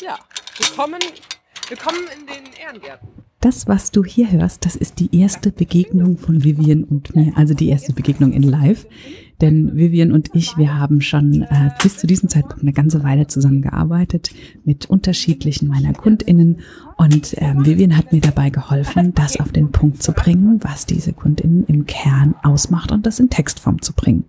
Ja, willkommen, willkommen in den Ehrengärten. Das, was du hier hörst, das ist die erste Begegnung von Vivian und mir, also die erste Begegnung in Live. Denn Vivian und ich, wir haben schon äh, bis zu diesem Zeitpunkt eine ganze Weile zusammengearbeitet mit unterschiedlichen meiner KundInnen. Und ähm, Vivian hat mir dabei geholfen, das auf den Punkt zu bringen, was diese KundInnen im Kern ausmacht und das in Textform zu bringen.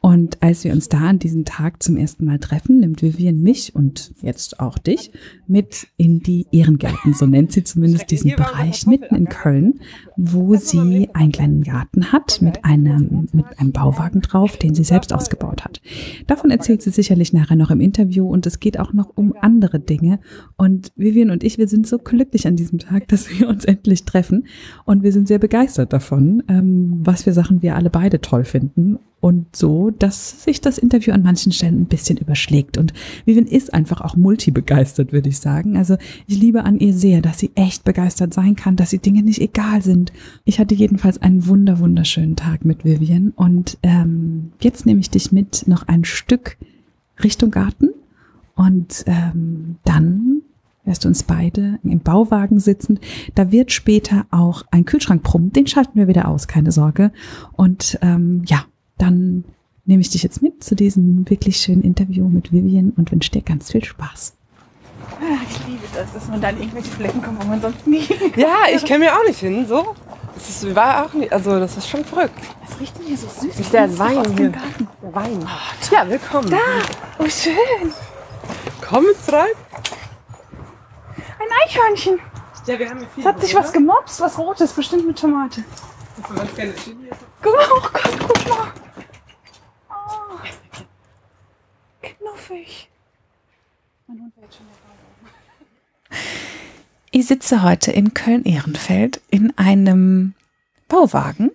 Und als wir uns da an diesem Tag zum ersten Mal treffen, nimmt Vivian mich und jetzt auch dich mit in die Ehrengärten, so nennt sie zumindest diesen Bereich mitten in Köln, wo sie einen kleinen Garten hat mit einem, mit einem Bauwagen drauf, den sie selbst ausgebaut hat. Davon erzählt sie sicherlich nachher noch im Interview und es geht auch noch um andere Dinge. Und Vivian und ich, wir sind so glücklich an diesem Tag, dass wir uns endlich treffen und wir sind sehr begeistert davon, ähm, was für Sachen wir alle beide toll finden und so, dass sich das Interview an manchen Stellen ein bisschen überschlägt. Und Vivian ist einfach auch multibegeistert, würde ich sagen. Also ich liebe an ihr sehr, dass sie echt begeistert sein kann, dass sie Dinge nicht egal sind. Ich hatte jedenfalls einen wunder, wunderschönen Tag mit Vivian. Und ähm, jetzt nehme ich dich mit noch ein Stück Richtung Garten. Und ähm, dann wirst du uns beide im Bauwagen sitzen. Da wird später auch ein Kühlschrank brummen. Den schalten wir wieder aus, keine Sorge. Und ähm, ja, dann nehme ich dich jetzt mit zu diesem wirklich schönen Interview mit Vivian und wünsche dir ganz viel Spaß. Ich liebe das, dass man dann irgendwelche Flecken kommt, wo man sonst nie. Ja, ich kenne mir auch nicht hin, so. Das ist, war auch nicht, also das ist schon verrückt. Was riecht denn hier so süß? Ist der Das Wein aus dem hier. Garten. Der Wein. ja, willkommen. Da, oh schön. Komm jetzt rein. Ein Eichhörnchen. Ja, wir haben hier viel. Es hat sich was gemobst, was Rotes, bestimmt mit Tomate. Guck mal, oh Gott, guck mal. Knuffig. Mein Hund wird schon dabei. Ich sitze heute in Köln-Ehrenfeld in einem Bauwagen.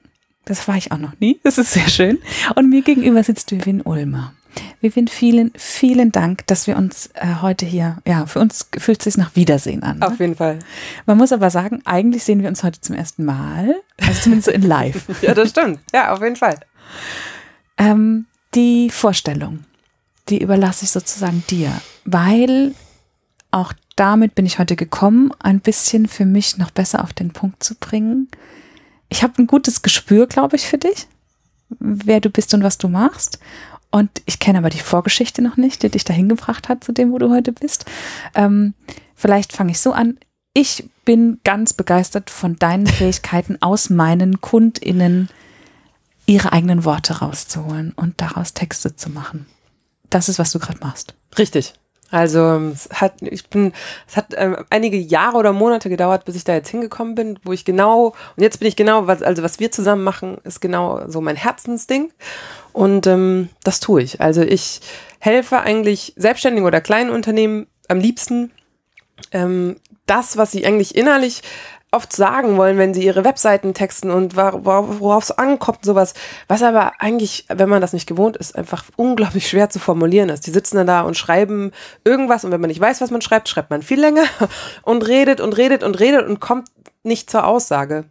Das war ich auch noch nie. Das ist sehr schön. Und mir gegenüber sitzt Vivian Ulmer. Vivian, vielen, vielen Dank, dass wir uns äh, heute hier, ja, für uns fühlt es sich nach Wiedersehen an. Ne? Auf jeden Fall. Man muss aber sagen, eigentlich sehen wir uns heute zum ersten Mal. Also zumindest so in live. Ja, das stimmt. Ja, auf jeden Fall. Ähm, die Vorstellung, die überlasse ich sozusagen dir, weil auch damit bin ich heute gekommen, ein bisschen für mich noch besser auf den Punkt zu bringen. Ich habe ein gutes Gespür, glaube ich, für dich, wer du bist und was du machst. Und ich kenne aber die Vorgeschichte noch nicht, die dich dahin gebracht hat zu dem, wo du heute bist. Ähm, vielleicht fange ich so an. Ich bin ganz begeistert von deinen Fähigkeiten, aus meinen KundInnen ihre eigenen Worte rauszuholen und daraus Texte zu machen. Das ist, was du gerade machst. Richtig. Also es hat, ich bin, es hat ähm, einige Jahre oder Monate gedauert, bis ich da jetzt hingekommen bin, wo ich genau, und jetzt bin ich genau, was, also was wir zusammen machen, ist genau so mein Herzensding. Und ähm, das tue ich. Also ich helfe eigentlich Selbstständigen oder kleinen Unternehmen am liebsten, ähm, das, was sie eigentlich innerlich oft sagen wollen, wenn sie ihre Webseiten texten und worauf es ankommt, sowas, was aber eigentlich, wenn man das nicht gewohnt ist, einfach unglaublich schwer zu formulieren ist. Die sitzen dann da und schreiben irgendwas und wenn man nicht weiß, was man schreibt, schreibt man viel länger und redet und redet und redet und kommt nicht zur Aussage.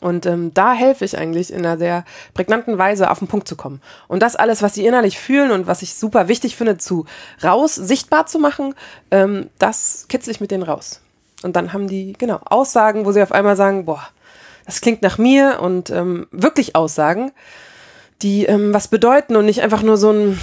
Und ähm, da helfe ich eigentlich in einer sehr prägnanten Weise auf den Punkt zu kommen. Und das alles, was sie innerlich fühlen und was ich super wichtig finde, zu raus, sichtbar zu machen, ähm, das kitzel ich mit denen raus. Und dann haben die, genau, Aussagen, wo sie auf einmal sagen, boah, das klingt nach mir und ähm, wirklich Aussagen, die ähm, was bedeuten und nicht einfach nur so ein,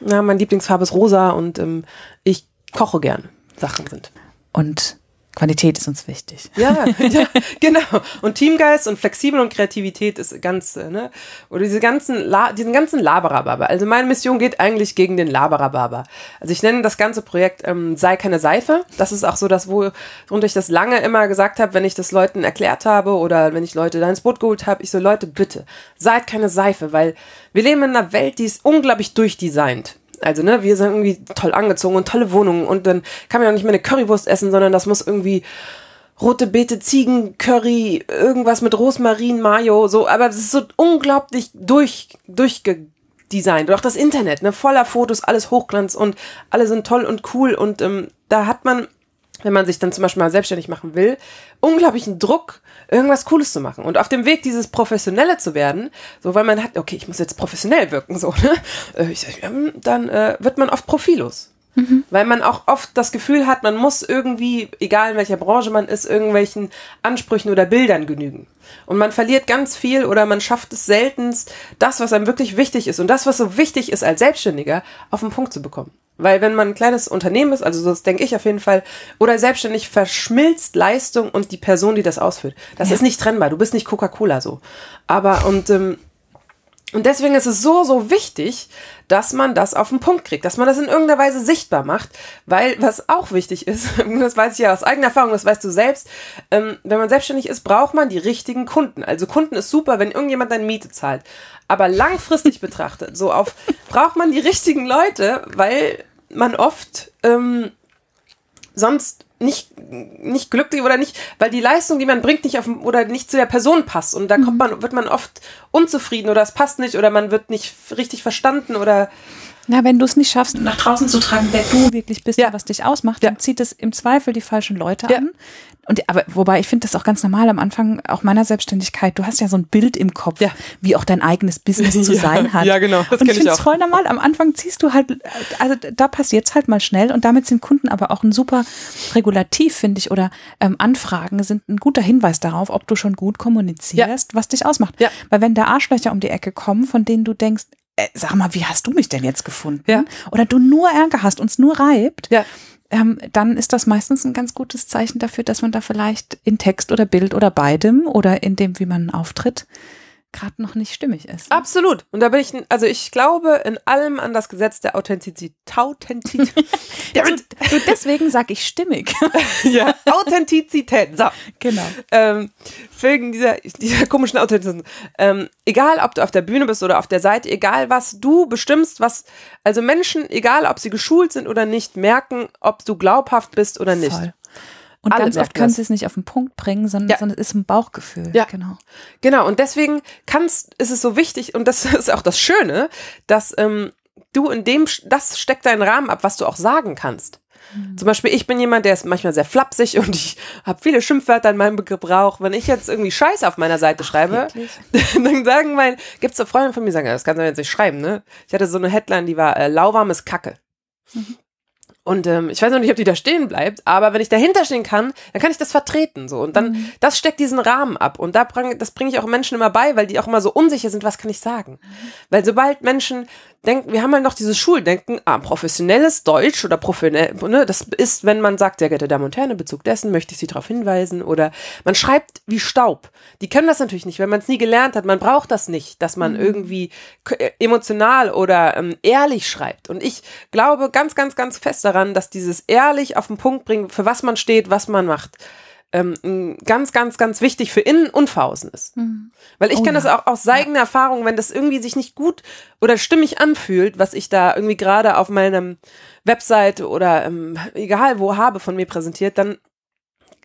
na, mein Lieblingsfarbe ist rosa und ähm, ich koche gern Sachen sind. Und Qualität ist uns wichtig. Ja, ja, genau. Und Teamgeist und flexibel und Kreativität ist ganz, ne? Oder diese ganzen, La diesen ganzen Laberababa. Also meine Mission geht eigentlich gegen den Laberababa. Also ich nenne das ganze Projekt ähm, Sei keine Seife. Das ist auch so das, wo worunter ich das lange immer gesagt habe, wenn ich das Leuten erklärt habe oder wenn ich Leute da ins Boot geholt habe. Ich so, Leute, bitte, seid keine Seife, weil wir leben in einer Welt, die ist unglaublich durchdesignt. Also, ne, wir sind irgendwie toll angezogen und tolle Wohnungen und dann kann man ja nicht mehr eine Currywurst essen, sondern das muss irgendwie rote Beete, Ziegen, Curry, irgendwas mit Rosmarin, Mayo, so, aber es ist so unglaublich durch, durchgedesignt. Und auch das Internet, ne, voller Fotos, alles Hochglanz und alle sind toll und cool und ähm, da hat man, wenn man sich dann zum Beispiel mal selbstständig machen will, unglaublichen Druck, irgendwas Cooles zu machen. Und auf dem Weg, dieses Professionelle zu werden, so weil man hat, okay, ich muss jetzt professionell wirken, so, ne? Äh, ich sag, dann äh, wird man oft profillos. Weil man auch oft das Gefühl hat, man muss irgendwie, egal in welcher Branche man ist, irgendwelchen Ansprüchen oder Bildern genügen. Und man verliert ganz viel oder man schafft es seltenst, das, was einem wirklich wichtig ist und das, was so wichtig ist als Selbstständiger, auf den Punkt zu bekommen. Weil wenn man ein kleines Unternehmen ist, also das denke ich auf jeden Fall, oder selbstständig verschmilzt Leistung und die Person, die das ausführt. Das Ja. ist nicht trennbar. Du bist nicht Coca-Cola so. Aber und ähm, und deswegen ist es so, so wichtig, dass man das auf den Punkt kriegt, dass man das in irgendeiner Weise sichtbar macht, weil was auch wichtig ist, das weiß ich ja aus eigener Erfahrung, das weißt du selbst, ähm, wenn man selbstständig ist, braucht man die richtigen Kunden. Also Kunden ist super, wenn irgendjemand deine Miete zahlt. Aber langfristig betrachtet, so auf, braucht man die richtigen Leute, weil man oft ähm, sonst nicht, nicht glücklich oder nicht, weil die Leistung, die man bringt, nicht auf oder nicht zu der Person passt. Und da kommt man, wird man oft unzufrieden oder es passt nicht oder man wird nicht richtig verstanden oder Na, wenn du es nicht schaffst, nach draußen zu tragen, wer du wirklich bist Ja. und was dich ausmacht, Ja. dann zieht es im Zweifel die falschen Leute Ja. an. Und aber wobei ich finde das auch ganz normal am Anfang auch meiner Selbstständigkeit. Du hast ja so ein Bild im Kopf, Ja. wie auch dein eigenes Business zu sein hat. ja, genau, das und ich ich finde es voll normal. Am Anfang ziehst du halt, also da passiert's halt mal schnell und damit sind Kunden aber auch ein super Regulativ, finde ich, oder ähm, Anfragen sind ein guter Hinweis darauf, ob du schon gut kommunizierst, was dich ausmacht. Ja. Weil wenn da Arschlöcher um die Ecke kommen, von denen du denkst, äh, sag mal, wie hast du mich denn jetzt gefunden? Ja. Oder du nur Ärger hast, uns nur reibt, ja. ähm, dann ist das meistens ein ganz gutes Zeichen dafür, dass man da vielleicht in Text oder Bild oder beidem oder in dem, wie man auftritt, gerade noch nicht stimmig ist. Absolut. Und da bin ich, also ich glaube in allem an das Gesetz der Authentizität. Authentizität. Du, deswegen sag ich stimmig. ja, Authentizität. So. genau. ähm, wegen dieser, dieser komischen Authentizität. Ähm, egal, ob du auf der Bühne bist oder auf der Seite, egal was du bestimmst, was, also Menschen, egal ob sie geschult sind oder nicht, merken, ob du glaubhaft bist oder nicht. Voll. Und Alle ganz oft können sie es nicht auf den Punkt bringen, sondern, Ja. sondern es ist ein Bauchgefühl. Ja. Genau. Genau, und deswegen kannst, ist es so wichtig, und das ist auch das Schöne, dass ähm, du in dem, das steckt deinen Rahmen ab, was du auch sagen kannst. Zum Beispiel, ich bin jemand, der ist manchmal sehr flapsig und ich habe viele Schimpfwörter in meinem Gebrauch. Wenn ich jetzt irgendwie Scheiße auf meiner Seite schreibe, dann sagen mein, gibt's so Freunde von mir, die sagen, das kannst du jetzt nicht schreiben, ne? Ich hatte so eine Headline, die war äh, lauwarmes Kacke. Und ähm, ich weiß noch nicht, ob die da stehen bleibt, aber wenn ich dahinter stehen kann, dann kann ich das vertreten so. Und dann das steckt diesen Rahmen ab. Und da bring, das bringe ich auch Menschen immer bei, weil die auch immer so unsicher sind, was kann ich sagen? Weil sobald Menschen denken, wir haben halt noch dieses Schuldenken, ah, professionelles Deutsch oder professionell, ne, das ist, wenn man sagt, sehr geehrte Damen und Herren, in Bezug dessen möchte ich Sie darauf hinweisen oder man schreibt wie Staub. Die können das natürlich nicht, wenn man es nie gelernt hat. Man braucht das nicht, dass man irgendwie k- äh, emotional oder ähm, ehrlich schreibt. Und ich glaube ganz, ganz, ganz fest daran, dass dieses ehrlich auf den Punkt bringen, für was man steht, was man macht, ähm, ganz, ganz, ganz wichtig für Innen und für Außen ist. Weil ich Oh kenne ja. das auch aus eigener Erfahrung, wenn das irgendwie sich nicht gut oder stimmig anfühlt, was ich da irgendwie gerade auf meinem Website oder ähm, egal wo habe von mir präsentiert, dann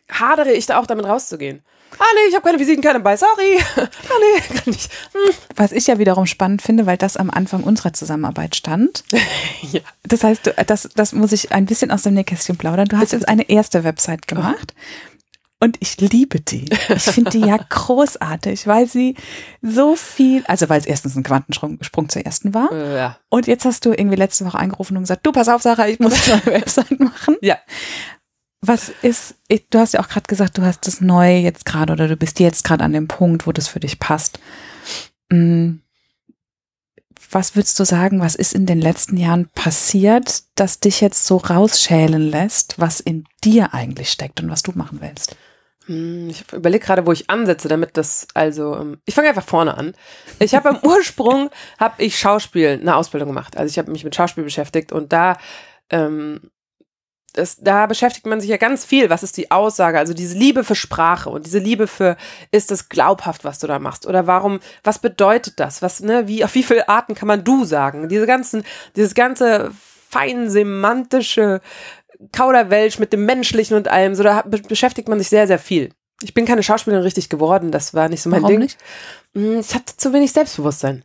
hadere ich da auch damit rauszugehen. Ah nee, ich habe keine Visitenkarte bei, sorry. Ah nee, kann nicht. Hm. Was ich ja wiederum spannend finde, weil das am Anfang unserer Zusammenarbeit stand. Ja. Das heißt, du- das, das muss ich ein bisschen aus dem Nähkästchen plaudern. Du hast jetzt eine erste Website gemacht. Und ich liebe die. Ich finde die ja großartig, weil sie so viel, also weil es erstens ein Quantensprung Sprung zur ersten war. Äh, ja. Und jetzt hast du irgendwie letzte Woche angerufen und gesagt, du pass auf, Sarah, ich muss eine Website machen. Ja. Was ist, du hast ja auch gerade gesagt, du hast das neu jetzt gerade oder du bist jetzt gerade an dem Punkt, wo das für dich passt. Mm. Was würdest du sagen, was ist in den letzten Jahren passiert, das dich jetzt so rausschälen lässt, was in dir eigentlich steckt und was du machen willst? Hm, Ich überlege gerade, wo ich ansetze, damit das, also, ähm, ich fange einfach vorne an. Ich habe im Ursprung, habe ich Schauspiel, eine Ausbildung gemacht. Also ich habe mich mit Schauspiel beschäftigt und da, ähm, das, da beschäftigt man sich ja ganz viel. Was ist die Aussage? Also diese Liebe für Sprache und diese Liebe für, ist das glaubhaft, was du da machst? Oder warum, was bedeutet das? Was, ne, wie, auf wie viele Arten kann man du sagen? Diese ganzen, dieses ganze fein semantische Kauderwelsch mit dem Menschlichen und allem, so da be beschäftigt man sich sehr, sehr viel. Ich bin keine Schauspielerin richtig geworden, das war nicht so mein Warum Ding. nicht? Hm, Ich hatte zu wenig Selbstbewusstsein.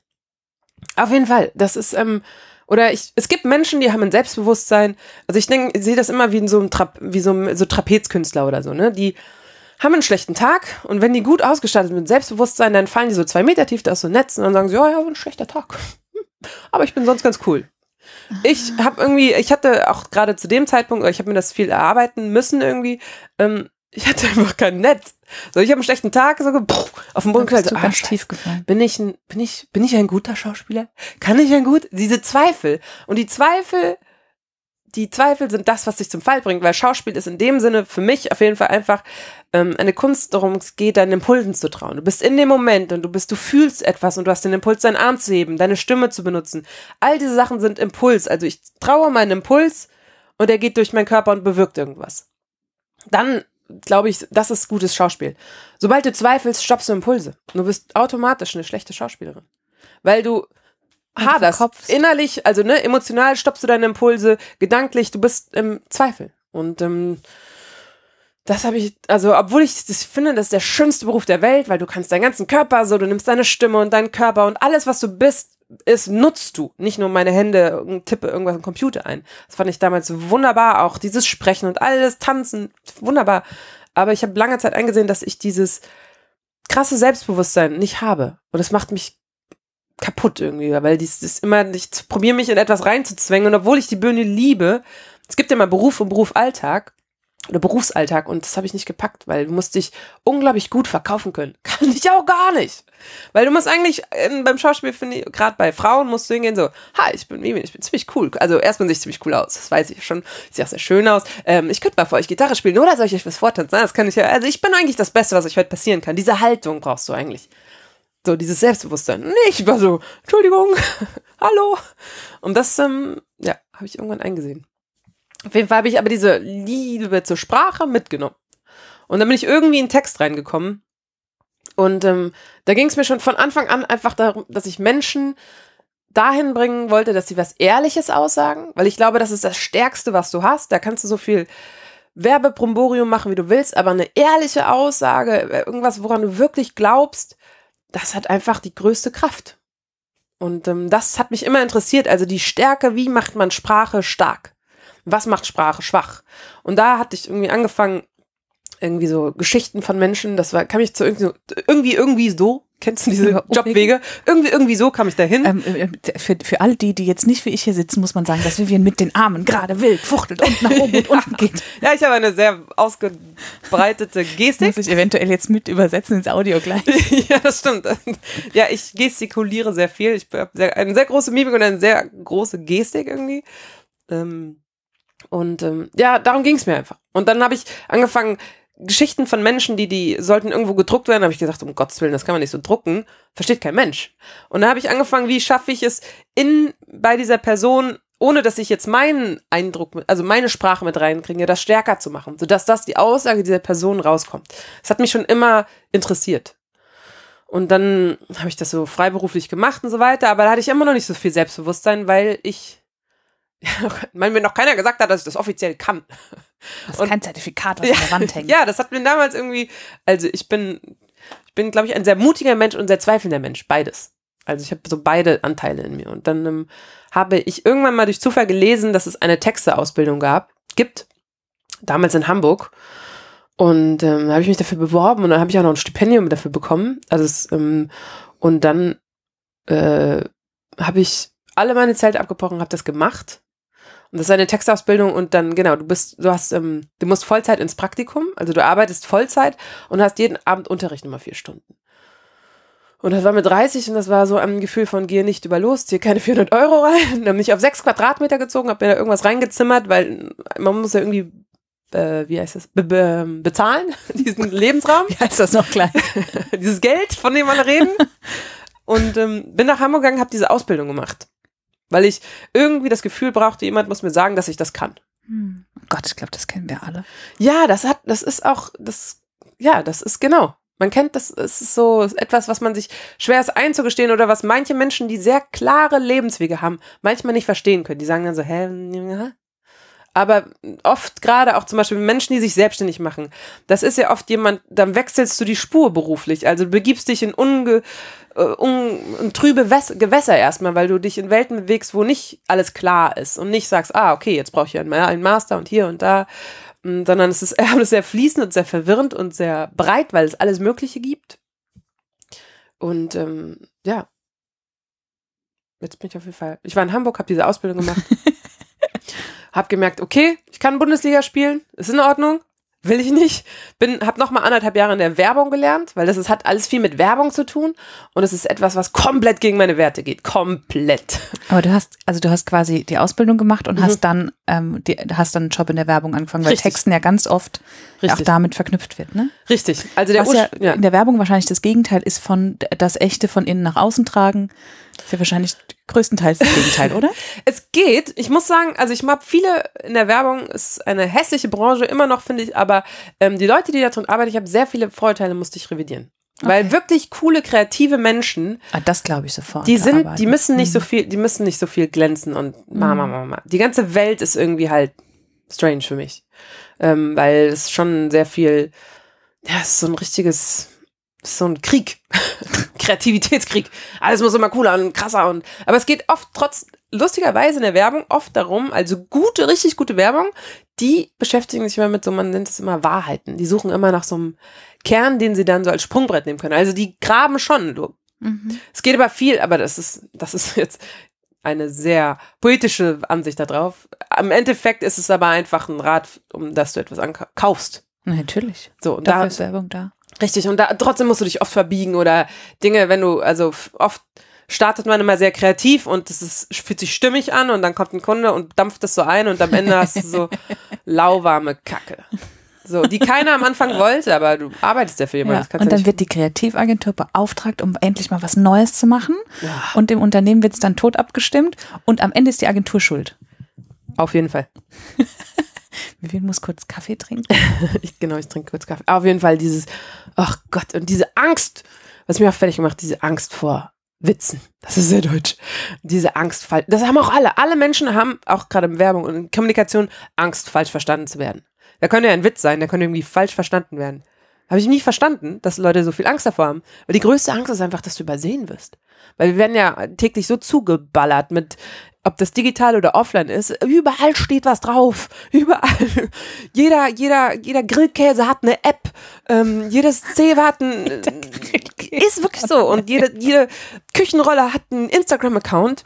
Auf jeden Fall, das ist, ähm, oder ich, es gibt Menschen, die haben ein Selbstbewusstsein. Also ich denke, ich sehe das immer wie in so einem Tra wie so, einem- so Trapezkünstler oder so, ne? Die haben einen schlechten Tag und wenn die gut ausgestattet sind mit Selbstbewusstsein, dann fallen die so zwei Meter tief aus so Netz und dann sagen sie, ja, ja, war ein schlechter Tag. Hm, Aber ich bin sonst ganz cool. Ich habe irgendwie, ich hatte auch gerade zu dem Zeitpunkt, ich habe mir das viel erarbeiten müssen irgendwie. Ähm, ich hatte einfach kein Netz. So, ich habe einen schlechten Tag, so pff, auf dem Boden bist so, ah, tief gefallen. Bin ich, ein, bin ich, bin ich ein guter Schauspieler? Kann ich ein gut? Diese Zweifel. Und die Zweifel, die Zweifel sind das, was dich zum Fall bringt, weil Schauspiel ist in dem Sinne für mich auf jeden Fall einfach ähm, eine Kunst, darum es geht, deinen Impulsen zu trauen. Du bist in dem Moment und du bist, du fühlst etwas und du hast den Impuls, deinen Arm zu heben, deine Stimme zu benutzen. All diese Sachen sind Impuls. Also ich traue meinen Impuls und er geht durch meinen Körper und bewirkt irgendwas. Dann glaube ich, das ist gutes Schauspiel. Sobald du zweifelst, stoppst du Impulse. Du bist automatisch eine schlechte Schauspielerin. Weil du haderst. verkopfst. Innerlich, also ne, emotional stoppst du deine Impulse, gedanklich, du bist im Zweifel. Und ähm, das habe ich, also obwohl ich das finde, das ist der schönste Beruf der Welt, weil du kannst deinen ganzen Körper so, du nimmst deine Stimme und deinen Körper und alles, was du bist, ist, nutzt du. Nicht nur meine Hände, und tippe irgendwas im Computer ein. Das fand ich damals wunderbar, auch dieses Sprechen und alles, Tanzen, wunderbar. Aber ich habe lange Zeit eingesehen, dass ich dieses krasse Selbstbewusstsein nicht habe. Und das macht mich kaputt irgendwie, weil dies ist immer, ich probiere mich in etwas reinzuzwängen und obwohl ich die Bühne liebe, es gibt ja mal Beruf und Beruf Alltag oder Berufsalltag und das habe ich nicht gepackt, weil du musst dich unglaublich gut verkaufen können. Kann ich auch gar nicht. Weil du musst eigentlich ähm, beim Schauspiel, finde ich, gerade bei Frauen musst du hingehen so, hi, ich bin Vivian, ich bin ziemlich cool. Also erstmal sehe ich ziemlich cool aus, das weiß ich schon. Ich sehe auch sehr schön aus. Ähm, ich könnte mal für euch Gitarre spielen oder soll ich euch was vortanzen? Das kann ich ja, also ich bin eigentlich das Beste, was euch heute passieren kann. Diese Haltung brauchst du eigentlich. So, dieses Selbstbewusstsein. Nee, ich war so, Entschuldigung, hallo. Und das, ähm, ja, habe ich irgendwann eingesehen. Auf jeden Fall habe ich aber diese Liebe zur Sprache mitgenommen. Und dann bin ich irgendwie in den Text reingekommen. Und ähm, da ging es mir schon von Anfang an einfach darum, dass ich Menschen dahin bringen wollte, dass sie was Ehrliches aussagen, weil ich glaube, das ist das Stärkste, was du hast. Da kannst du so viel Werbepromborium machen, wie du willst, aber eine ehrliche Aussage, äh, irgendwas, woran du wirklich glaubst, das hat einfach die größte Kraft. Und ähm, das hat mich immer interessiert. Also die Stärke, wie macht man Sprache stark? Was macht Sprache schwach? Und da hatte ich irgendwie angefangen, irgendwie so Geschichten von Menschen, das war, kam ich zu irgendwie, irgendwie, irgendwie so, kennst du diese? Jobwege? Irgendwie, irgendwie so kam ich dahin. Ähm, äh, für, für alle die, die jetzt nicht wie ich hier sitzen, muss man sagen, dass Vivian mit den Armen gerade wild fuchtelt und nach oben und unten geht. ja, ich habe eine sehr ausgebreitete Gestik. Muss ich eventuell jetzt mit übersetzen ins Audio gleich. ja, das stimmt. Ja, ich gestikuliere sehr viel. Ich habe eine sehr große Mimik und eine sehr große Gestik irgendwie. Ähm, und ähm, ja, darum ging es mir einfach. Und dann habe ich angefangen, Geschichten von Menschen, die, die sollten irgendwo gedruckt werden, habe ich gesagt, um Gottes Willen, das kann man nicht so drucken. Versteht kein Mensch. Und dann habe ich angefangen, wie schaffe ich es in bei dieser Person, ohne dass ich jetzt meinen Eindruck, also meine Sprache mit reinkriege, das stärker zu machen, sodass das die Aussage dieser Person rauskommt. Das hat mich schon immer interessiert. Und dann habe ich das so freiberuflich gemacht und so weiter, aber da hatte ich immer noch nicht so viel Selbstbewusstsein, weil ich, weil mir noch keiner gesagt hat, dass ich das offiziell kann. Das ist kein Zertifikat, was an der Wand hängt. Ja, das hat mir damals irgendwie, also ich bin, ich bin, glaube ich, ein sehr mutiger Mensch und ein sehr zweifelnder Mensch, beides. Also ich habe so beide Anteile in mir. Und dann ähm, habe ich irgendwann mal durch Zufall gelesen, dass es eine Texteausbildung gab, gibt, damals in Hamburg. Und ähm, habe ich mich dafür beworben und dann habe ich auch noch ein Stipendium dafür bekommen. Also es, ähm, und dann äh, habe ich alle meine Zelte abgebrochen, habe das gemacht. Und das ist eine Textausbildung und dann, genau, du bist, du hast, ähm, du musst Vollzeit ins Praktikum, also du arbeitest Vollzeit und hast jeden Abend Unterricht nochmal vier Stunden. Und das war mit 30 und das war so ein Gefühl von, gehe nicht über los, zieh keine 400 Euro rein. Dann bin ich auf sechs Quadratmeter gezogen, habe mir da irgendwas reingezimmert, weil man muss ja irgendwie, äh, wie heißt das, be be bezahlen, diesen Lebensraum Wie heißt das noch gleich? dieses Geld, von dem alle reden. Und ähm, bin nach Hamburg gegangen, habe diese Ausbildung gemacht. Weil ich irgendwie das Gefühl brauchte, jemand muss mir sagen, dass ich das kann. Hm. Oh Gott, ich glaube, das kennen wir alle. Ja, das hat, das ist auch, das, ja, das ist genau. Man kennt das, es ist so etwas, was man sich schwer ist einzugestehen oder was manche Menschen, die sehr klare Lebenswege haben, manchmal nicht verstehen können. Die sagen dann so, hä. Aber oft gerade auch zum Beispiel Menschen, die sich selbstständig machen, das ist ja oft jemand, dann wechselst du die Spur beruflich. Also du begibst dich in unge, äh, un, in trübe Wäs Gewässer erstmal, weil du dich in Welten bewegst, wo nicht alles klar ist und nicht sagst, ah, okay, jetzt brauche ich einen, einen Master und hier und da, Mm, sondern es ist alles sehr fließend und sehr verwirrend und sehr breit, weil es alles Mögliche gibt. Und ähm, ja, jetzt bin ich auf jeden Fall. Ich war in Hamburg, habe diese Ausbildung gemacht. hab gemerkt, okay, ich kann Bundesliga spielen, ist in Ordnung will ich nicht. Bin, habe noch mal anderthalb Jahre in der Werbung gelernt, weil das ist, hat alles viel mit Werbung zu tun und es ist etwas, was komplett gegen meine Werte geht, komplett. Aber du hast, also du hast quasi die Ausbildung gemacht und mhm. hast dann, ähm, die, hast dann einen Job in der Werbung angefangen, weil Richtig. Texten ja ganz oft Richtig. auch damit verknüpft wird, ne? Richtig. Also der was ja, ja in der Werbung wahrscheinlich das Gegenteil ist von das Echte von innen nach außen tragen. Ist ja wahrscheinlich größtenteils das Gegenteil, oder? es geht. Ich muss sagen, also ich mag viele in der Werbung, ist eine hässliche Branche, immer noch, finde ich, aber ähm, die Leute, die da drin arbeiten, ich habe sehr viele Vorurteile, musste ich revidieren. Okay. Weil wirklich coole, kreative Menschen. Ah, das glaube ich sofort. Die sind, arbeiten. die müssen nicht mhm. so viel, die müssen nicht so viel glänzen und Mama, mhm. Mama. Die ganze Welt ist irgendwie halt strange für mich. Ähm, weil es schon sehr viel, ja, es ist so ein richtiges, so ein Krieg. Kreativitätskrieg. Alles muss immer cooler und krasser und, aber es geht oft trotz, lustigerweise in der Werbung oft darum, also gute, richtig gute Werbung, die beschäftigen sich immer mit so, man nennt es immer Wahrheiten. Die suchen immer nach so einem Kern, den sie dann so als Sprungbrett nehmen können. Also die graben schon. Mhm. Es geht aber viel, aber das ist, das ist jetzt eine sehr poetische Ansicht darauf. Im Endeffekt ist es aber einfach ein Rat, um dass du etwas kaufst. Natürlich. So, und Dafür da ist Werbung da. Richtig, und da trotzdem musst du dich oft verbiegen oder Dinge, wenn du, also oft startet man immer sehr kreativ und es ist, fühlt sich stimmig an und dann kommt ein Kunde und dampft das so ein und am Ende hast du so lauwarme Kacke. So, die keiner am Anfang wollte, aber du arbeitest ja für jemanden. Ja, und dann wird die Kreativagentur beauftragt, um endlich mal was Neues zu machen. Ja. Und dem Unternehmen wird es dann tot abgestimmt und am Ende ist die Agentur schuld. Auf jeden Fall. Vivian muss kurz Kaffee trinken. ich, genau, ich trinke kurz Kaffee. Auf jeden Fall dieses, ach Gott, und diese Angst, was mich auch fertig gemacht, diese Angst vor Witzen. Das ist sehr deutsch. Diese Angst, das haben auch alle. Alle Menschen haben, auch gerade in Werbung und in Kommunikation, Angst, falsch verstanden zu werden. Da könnte ja ein Witz sein, der könnte irgendwie falsch verstanden werden. Habe ich nie verstanden, dass Leute so viel Angst davor haben. Weil die größte Angst ist einfach, dass du übersehen wirst. Weil wir werden ja täglich so zugeballert mit ob das digital oder offline ist, überall steht was drauf. Überall. Jeder, jeder, jeder Grillkäse hat eine App. Ähm, jedes Zewa hat ein, ist wirklich so. Und jede, jede Küchenrolle hat einen Instagram-Account.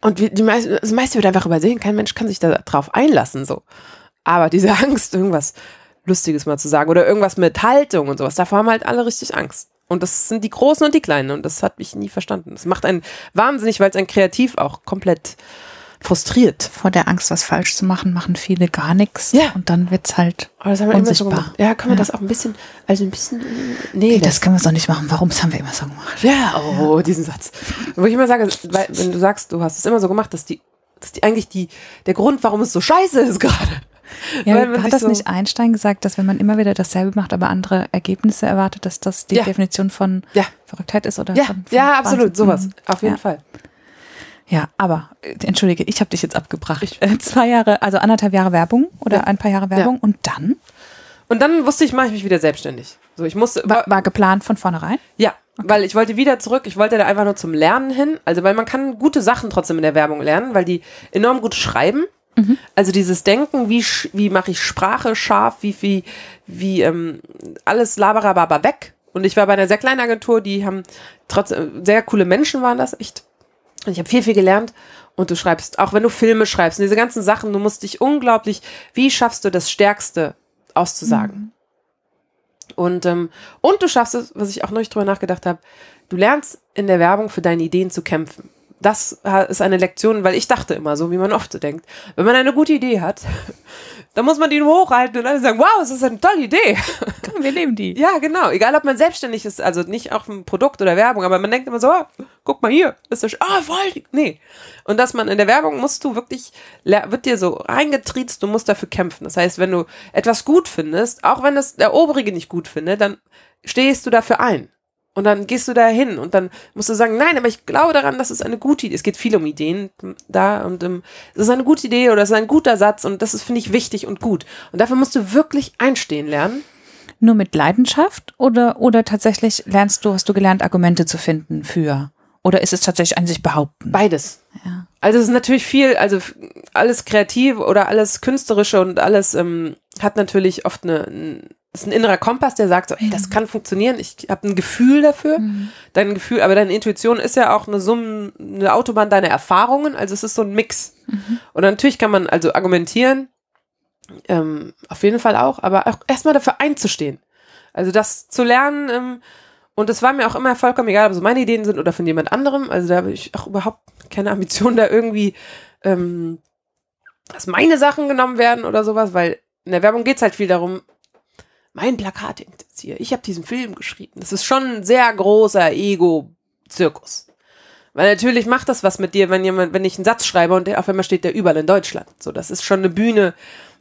Und die, meiste, das meiste wird einfach übersehen. Kein Mensch kann sich da drauf einlassen, so. Aber diese Angst, irgendwas Lustiges mal zu sagen oder irgendwas mit Haltung und sowas, davor haben halt alle richtig Angst. Und das sind die Großen und die Kleinen. Und das hat mich nie verstanden. Das macht einen wahnsinnig, weil es einen kreativ auch komplett frustriert. Vor der Angst, was falsch zu machen, machen viele gar nichts. Ja. Und dann wird's halt Aber das haben wir unsichtbar. Immer so gemacht. Ja, können wir ja. das auch ein bisschen, also ein bisschen, nee. das, das können wir doch nicht machen. Warum? Das haben wir immer so gemacht. Ja, oh, ja. diesen Satz. Wo ich immer sage, weil, wenn du sagst, du hast es immer so gemacht, dass die, dass die eigentlich die, der Grund, warum es so scheiße ist gerade, ja, hat das so nicht Einstein gesagt, dass wenn man immer wieder dasselbe macht, aber andere Ergebnisse erwartet, dass das die ja. Definition von ja. Verrücktheit ist oder ja, von, von ja, absolut, sowas, auf jeden Fall. Ja, aber äh, entschuldige, ich habe dich jetzt abgebracht. Ich, äh, zwei Jahre, also anderthalb Jahre Werbung oder ein paar Jahre Werbung und dann? Und dann wusste ich, mache ich mich wieder selbstständig. So, ich musste. War, war geplant von vornherein? Ja, okay. weil ich wollte wieder zurück. Ich wollte da einfach nur zum Lernen hin. Also, weil man kann gute Sachen trotzdem in der Werbung lernen, weil die enorm gut schreiben. Mhm. Also dieses Denken, wie, wie mache ich Sprache scharf, wie, wie, wie ähm, alles laberababa weg. Und ich war bei einer sehr kleinen Agentur, die haben trotzdem, sehr coole Menschen waren das, echt. Und ich habe viel, viel gelernt. Und du schreibst, auch wenn du Filme schreibst, und diese ganzen Sachen, du musst dich unglaublich, wie schaffst du das Stärkste auszusagen? Mhm. Und, ähm, und du schaffst es, was ich auch noch nicht drüber nachgedacht habe, du lernst in der Werbung für deine Ideen zu kämpfen das ist eine Lektion, weil ich dachte immer so, wie man oft so denkt. Wenn man eine gute Idee hat, dann muss man die nur hochhalten und alle sagen, wow, das ist eine tolle Idee. Komm, wir nehmen die. Ja, genau. Egal, ob man selbstständig ist, also nicht auch ein Produkt oder Werbung, aber man denkt immer so, oh, guck mal hier, ist das, ah, oh, voll, nee. Und dass man in der Werbung musst du wirklich, wird dir so reingetriezt, du musst dafür kämpfen. Das heißt, wenn du etwas gut findest, auch wenn das der Obrige nicht gut findet, dann stehst du dafür ein. Und dann gehst du da hin und dann musst du sagen, nein, aber ich glaube daran, dass es eine gute Idee ist. Es geht viel um Ideen da und um, es ist eine gute Idee oder es ist ein guter Satz und das ist, finde ich, wichtig und gut. Und dafür musst du wirklich einstehen lernen. Nur mit Leidenschaft oder, oder tatsächlich lernst du, hast du gelernt, Argumente zu finden für? Oder ist es tatsächlich an sich behaupten? Beides. Ja. Also es ist natürlich viel, also alles kreativ oder alles künstlerische und alles ähm, hat natürlich oft eine, ist ein innerer Kompass, der sagt so, ey, das kann funktionieren, ich habe ein Gefühl dafür. Dein Gefühl, aber deine Intuition ist ja auch eine Summe, eine Autobahn deiner Erfahrungen, also es ist so ein Mix. Und natürlich kann man also argumentieren, ähm, auf jeden Fall auch, aber auch erstmal dafür einzustehen. Also das zu lernen, ähm, und es war mir auch immer vollkommen egal, ob es meine Ideen sind oder von jemand anderem. Also da habe ich auch überhaupt keine Ambition, da irgendwie, ähm, dass meine Sachen genommen werden oder sowas, weil in der Werbung geht's halt viel darum, mein Plakat hängt jetzt hier. Ich habe diesen Film geschrieben. Das ist schon ein sehr großer Ego-Zirkus. Weil natürlich macht das was mit dir, wenn jemand, wenn ich einen Satz schreibe und der auf einmal steht der überall in Deutschland. So, das ist schon eine Bühne.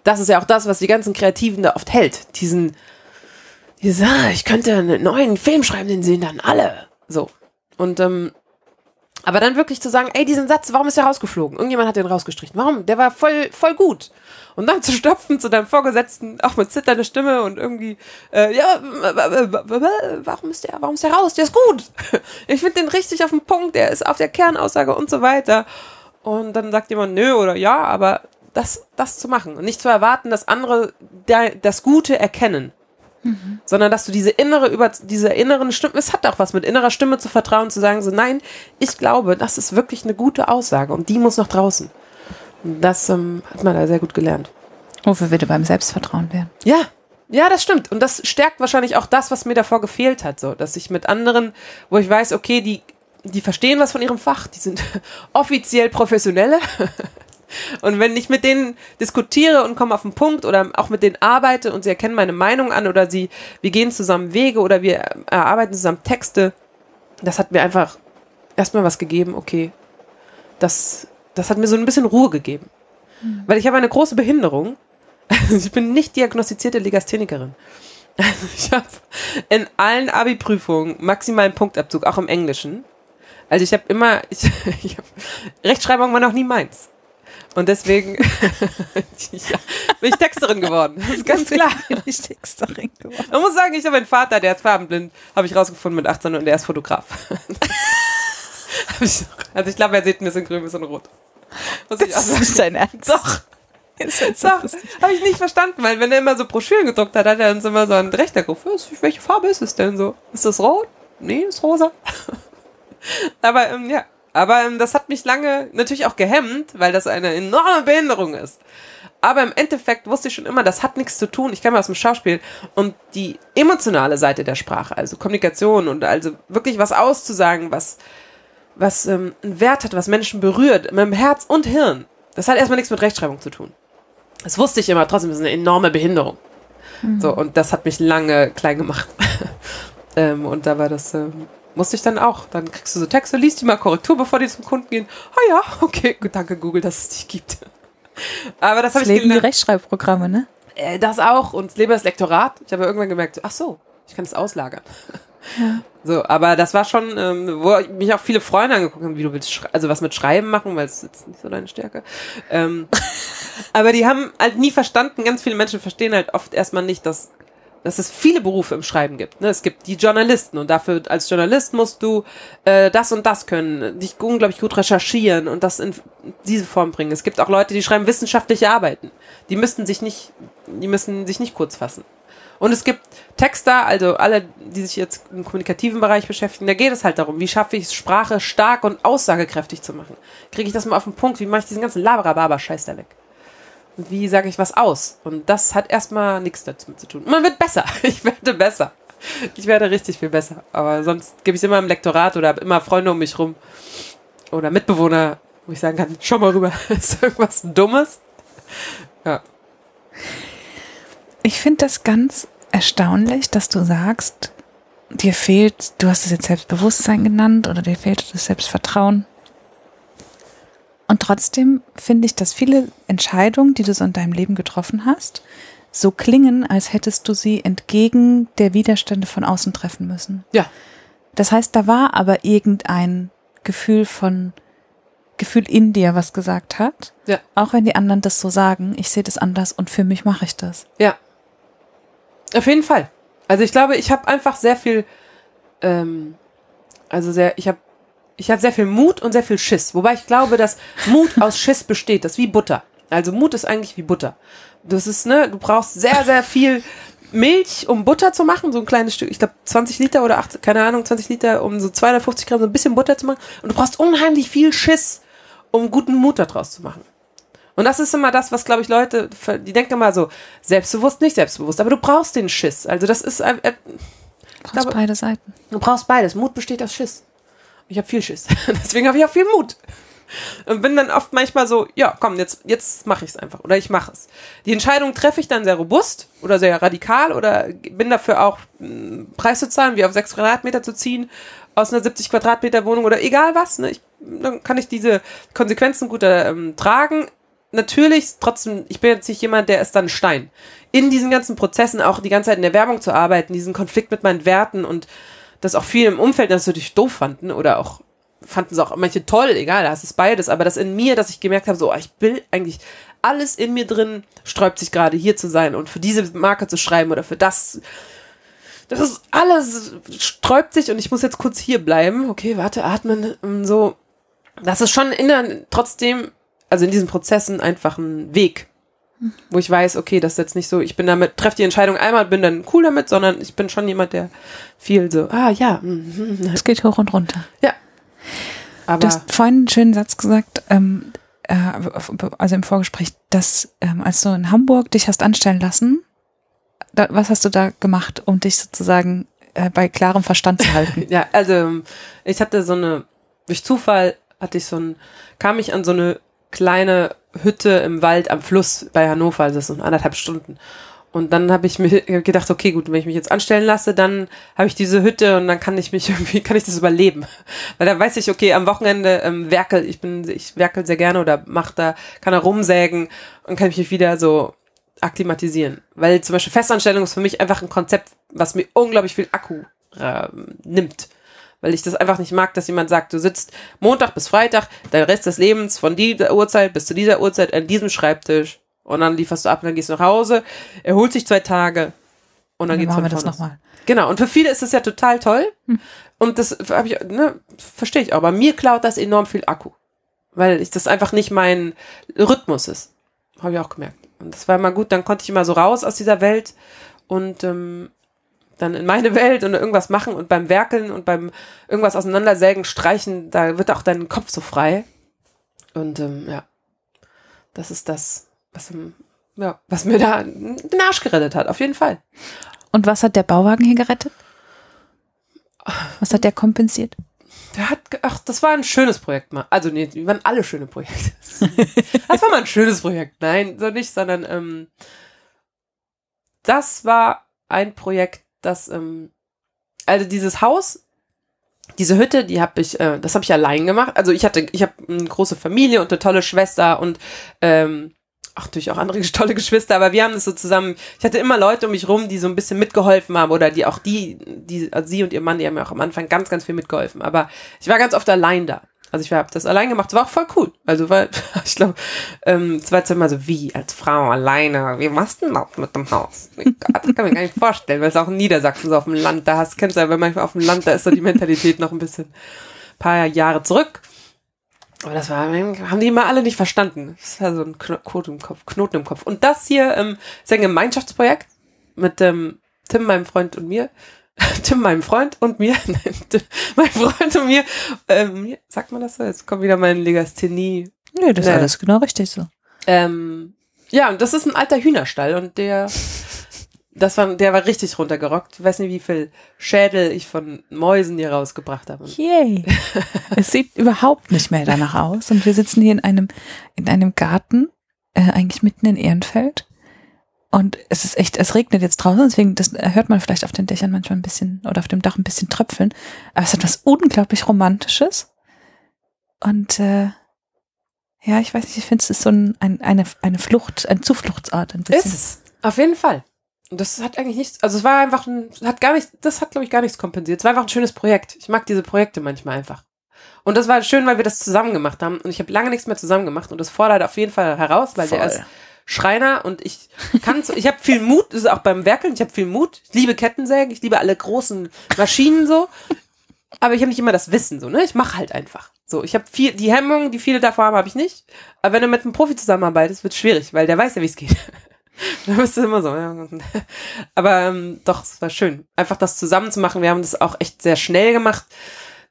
Das ist ja auch das, was die ganzen Kreativen da oft hält. Diesen, dieses, ah, ich könnte einen neuen Film schreiben, den sehen dann alle. So. Und, ähm, aber dann wirklich zu sagen, ey, diesen Satz, warum ist der rausgeflogen? Irgendjemand hat den rausgestrichen. Warum? Der war voll, voll gut. Und dann zu stopfen zu deinem Vorgesetzten, auch mit zitternder Stimme und irgendwie, äh, ja, warum ist der, warum ist der raus? Der ist gut. Ich finde den richtig auf den Punkt, der ist auf der Kernaussage und so weiter. Und dann sagt jemand, nö oder ja, aber das, das zu machen und nicht zu erwarten, dass andere der, das Gute erkennen. Sondern dass du diese innere, über diese inneren Stimme, es hat auch was mit innerer Stimme zu vertrauen, zu sagen, so nein, ich glaube, das ist wirklich eine gute Aussage und die muss nach draußen. Und das ähm, hat man da sehr gut gelernt. Wofür wir beim Selbstvertrauen wären. Ja, ja, das stimmt. Und das stärkt wahrscheinlich auch das, was mir davor gefehlt hat, so, dass ich mit anderen, wo ich weiß, okay, die, die verstehen was von ihrem Fach, die sind offiziell Professionelle. Und wenn ich mit denen diskutiere und komme auf den Punkt oder auch mit denen arbeite und sie erkennen meine Meinung an oder sie, wir gehen zusammen Wege oder wir erarbeiten zusammen Texte, das hat mir einfach erstmal was gegeben, okay, das, das hat mir so ein bisschen Ruhe gegeben. Mhm. Weil ich habe eine große Behinderung. ich bin nicht diagnostizierte Legasthenikerin. Also ich habe in allen Abi-Prüfungen maximalen Punktabzug, auch im Englischen. Also ich habe immer, ich, ich hab, Rechtschreibung war noch nie meins. Und deswegen ja, bin ich Texterin geworden. Das ist ganz klar. Bin ich Texterin geworden. Man muss sagen, ich habe einen Vater, der ist farbenblind, habe ich rausgefunden mit 18 und der ist Fotograf. also ich glaube, er sieht ein bisschen grün, ein bisschen rot. Muss sagen. ist dein Ernst? Doch. Doch, habe ich nicht verstanden, weil wenn er immer so Broschüren gedruckt hat, hat er uns immer so einen Rechner gerufen, welche Farbe ist es denn so? Ist das rot? Nee, ist rosa. Aber ähm, ja, aber ähm, das hat mich lange natürlich auch gehemmt, weil das eine enorme Behinderung ist. Aber im Endeffekt wusste ich schon immer, das hat nichts zu tun. Ich komme aus dem Schauspiel und die emotionale Seite der Sprache, also Kommunikation und also wirklich was auszusagen, was, was ähm, einen Wert hat, was Menschen berührt, mit dem Herz und Hirn. Das hat erstmal nichts mit Rechtschreibung zu tun. Das wusste ich immer, trotzdem ist es eine enorme Behinderung. Mhm. So, und das hat mich lange klein gemacht. ähm, und da war das, ähm, musste ich dann auch. Dann kriegst du so Texte, liest die mal Korrektur, bevor die zum Kunden gehen. Ah ja, okay, danke Google, dass es dich gibt. Aber das, das habe ich gelernt. die Rechtschreibprogramme, ne? Äh, das auch und das Leben das Lektorat. Ich habe irgendwann gemerkt, ach so, ich kann es auslagern. Ja. So, aber das war schon, ähm, wo mich auch viele Freunde angeguckt haben, wie du willst, also was mit Schreiben machen, weil es ist nicht so deine Stärke. Ähm, aber die haben halt nie verstanden, ganz viele Menschen verstehen halt oft erstmal nicht, dass dass es viele Berufe im Schreiben gibt. Ne? Es gibt die Journalisten und dafür als Journalist musst du äh, das und das können, dich unglaublich gut recherchieren und das in diese Form bringen. Es gibt auch Leute, die schreiben wissenschaftliche Arbeiten. Die müssten sich nicht, die müssen sich nicht kurz fassen. Und es gibt Texter, also alle, die sich jetzt im kommunikativen Bereich beschäftigen, da geht es halt darum, wie schaffe ich es, Sprache stark und aussagekräftig zu machen. Kriege ich das mal auf den Punkt, wie mache ich diesen ganzen Laberababa-Scheiß da weg? Wie sage ich was aus? Und das hat erstmal nichts dazu zu tun. Man wird besser. Ich werde besser. Ich werde richtig viel besser. Aber sonst gebe ich es immer im Lektorat oder habe immer Freunde um mich rum oder Mitbewohner, wo ich sagen kann, schau mal rüber, ist irgendwas Dummes? Ja. Ich finde das ganz erstaunlich, dass du sagst, dir fehlt, du hast es jetzt Selbstbewusstsein genannt oder dir fehlt das Selbstvertrauen. Und trotzdem finde ich, dass viele Entscheidungen, die du so in deinem Leben getroffen hast, so klingen, als hättest du sie entgegen der Widerstände von außen treffen müssen. Ja. Das heißt, da war aber irgendein Gefühl von Gefühl in dir, was gesagt hat. Ja. Auch wenn die anderen das so sagen, ich sehe das anders und für mich mache ich das. Ja. Auf jeden Fall. Also ich glaube, ich habe einfach sehr viel, ähm, also sehr, ich habe ich habe sehr viel Mut und sehr viel Schiss. Wobei ich glaube, dass Mut aus Schiss besteht. Das ist wie Butter. Also Mut ist eigentlich wie Butter. Das ist, ne, du brauchst sehr, sehr viel Milch, um Butter zu machen, so ein kleines Stück, ich glaube 20 Liter oder 8, keine Ahnung, 20 Liter, um so 250 Gramm so ein bisschen Butter zu machen. Und du brauchst unheimlich viel Schiss, um guten Mut daraus zu machen. Und das ist immer das, was, glaube ich, Leute, die denken immer so, selbstbewusst, nicht selbstbewusst, aber du brauchst den Schiss. Also das ist, äh, äh, Du brauchst beide Seiten. du brauchst beides. Mut besteht aus Schiss. Ich habe viel Schiss. Deswegen habe ich auch viel Mut. Und bin dann oft manchmal so, ja, komm, jetzt, jetzt mache ich es einfach oder ich mache es. Die Entscheidung treffe ich dann sehr robust oder sehr radikal oder bin dafür auch mh, Preis zu zahlen, wie auf sechs Quadratmeter zu ziehen aus einer 70 Quadratmeter Wohnung oder egal was. Ne? Ich, dann kann ich diese Konsequenzen gut ähm, tragen. Natürlich, trotzdem, ich bin jetzt nicht jemand, der ist dann Stein. In diesen ganzen Prozessen auch die ganze Zeit in der Werbung zu arbeiten, diesen Konflikt mit meinen Werten und das auch viel im Umfeld natürlich doof fanden oder auch fanden es auch manche toll, egal, da ist es beides, aber das in mir, dass ich gemerkt habe, so, ich will eigentlich alles in mir drin sträubt sich gerade hier zu sein und für diese Marke zu schreiben oder für das. Das ist alles sträubt sich und ich muss jetzt kurz hier bleiben. Okay, warte, atmen, ähm, so. Das ist schon in der, trotzdem, also in diesen Prozessen einfach ein Weg, wo ich weiß, okay, das ist jetzt nicht so, ich bin damit, treffe die Entscheidung einmal, bin dann cool damit, sondern ich bin schon jemand, der viel so, ah ja, mhm, Es geht hoch und runter. ja. Aber Du hast vorhin einen schönen Satz gesagt, ähm, äh, also im Vorgespräch, dass ähm, als du in Hamburg dich hast anstellen lassen, da, was hast du da gemacht, um dich sozusagen äh, bei klarem Verstand zu halten? Ja, also ich hatte so eine, durch Zufall hatte ich so ein, kam ich an so eine kleine Hütte im Wald am Fluss bei Hannover, also das sind anderthalb Stunden. Und dann habe ich mir gedacht, okay, gut, wenn ich mich jetzt anstellen lasse, dann habe ich diese Hütte und dann kann ich mich irgendwie, kann ich das überleben. Weil da weiß ich, okay, am Wochenende ähm, werkel, ich bin, ich werkel sehr gerne oder mach da, kann da rumsägen und kann mich wieder so akklimatisieren. Weil zum Beispiel Festanstellung ist für mich einfach ein Konzept, was mir unglaublich viel Akku äh, nimmt. Weil ich das einfach nicht mag, dass jemand sagt, du sitzt Montag bis Freitag, der Rest des Lebens von dieser Uhrzeit bis zu dieser Uhrzeit an diesem Schreibtisch und dann lieferst du ab und dann gehst du nach Hause, erholt sich zwei Tage und dann, Dann geht's machen wir das nochmal. Genau, und für viele ist das ja total toll. Und das habe ich, ne, verstehe ich auch. Aber mir klaut das enorm viel Akku. Weil ich das einfach nicht mein Rhythmus ist. Habe ich auch gemerkt. Und das war immer gut, dann konnte ich immer so raus aus dieser Welt und ähm, dann in meine Welt und irgendwas machen und beim Werkeln und beim irgendwas auseinandersägen, streichen, da wird auch dein Kopf so frei. Und ähm, ja, das ist das, was, ähm, ja, was mir da den Arsch gerettet hat, auf jeden Fall. Und was hat der Bauwagen hier gerettet? Was hat der kompensiert? Der hat, ach, das war ein schönes Projekt mal. Also, nee, die waren alle schöne Projekte. Das war mal ein schönes Projekt. Nein, so nicht, sondern ähm, das war ein Projekt, das, ähm, also dieses Haus, diese Hütte, die habe ich, äh, das habe ich allein gemacht. Also ich hatte, ich habe eine große Familie und eine tolle Schwester und ähm, ach, natürlich auch andere tolle Geschwister, aber wir haben das so zusammen. Ich hatte immer Leute um mich rum, die so ein bisschen mitgeholfen haben oder die auch die, die, also sie und ihr Mann, die haben mir auch am Anfang ganz, ganz viel mitgeholfen. Aber ich war ganz oft allein da. Also ich habe das allein gemacht, das war auch voll cool. Also weil, ich glaube, ähm, es war jetzt immer so, wie als Frau alleine, wie machst du denn das mit dem Haus? Das kann mir gar nicht vorstellen, weil es auch in Niedersachsen so auf dem Land, da hast, kennst du ja, wenn manchmal auf dem Land, da ist so die Mentalität noch ein bisschen paar Jahre zurück. Aber das war, haben die immer alle nicht verstanden. Das war so ein Kno- Knoten im Kopf, Knoten im Kopf. Und das hier ähm, ist ein Gemeinschaftsprojekt mit ähm, Tim, meinem Freund und mir. Tim, meinem Freund und mir. Nein, Tim, mein Freund und mir. Ähm, sagt man das so? Jetzt kommt wieder mein Legasthenie. Nö, das ist Nee. alles genau richtig so. Ähm, ja, und das ist ein alter Hühnerstall und der, das war, der war richtig runtergerockt. Ich weiß nicht, wie viel Schädel ich von Mäusen hier rausgebracht habe. Yay. es sieht überhaupt nicht mehr danach aus. Und wir sitzen hier in einem, in einem Garten, äh, eigentlich mitten in Ehrenfeld. Und es ist echt, es regnet jetzt draußen, deswegen das hört man vielleicht auf den Dächern manchmal ein bisschen oder auf dem Dach ein bisschen tröpfeln. Aber es hat was unglaublich Romantisches. Und äh, ja, ich weiß nicht, ich finde es ist so ein, ein, eine, eine Flucht, ein Zufluchtsort ein bisschen. Ist es. Auf jeden Fall. Und das hat eigentlich nichts, also es war einfach ein, hat gar nichts, das hat glaube ich gar nichts kompensiert. Es war einfach ein schönes Projekt. Ich mag diese Projekte manchmal einfach. Und das war schön, weil wir das zusammen gemacht haben. Und ich habe lange nichts mehr zusammen gemacht. Und das fordert auf jeden Fall heraus, weil der Voll. ist Schreiner und ich kann, ich habe viel Mut, das ist auch beim Werkeln, ich habe viel Mut. Ich liebe Kettensägen, ich liebe alle großen Maschinen so. Aber ich habe nicht immer das Wissen so, ne? Ich mache halt einfach. So, ich habe viel, die Hemmungen, die viele davor haben, habe ich nicht. Aber wenn du mit einem Profi zusammenarbeitest, wird schwierig, weil der weiß ja, wie es geht. da bist du immer so. Ja. Aber ähm, doch, es war schön, einfach das zusammen zu machen. Wir haben das auch echt sehr schnell gemacht.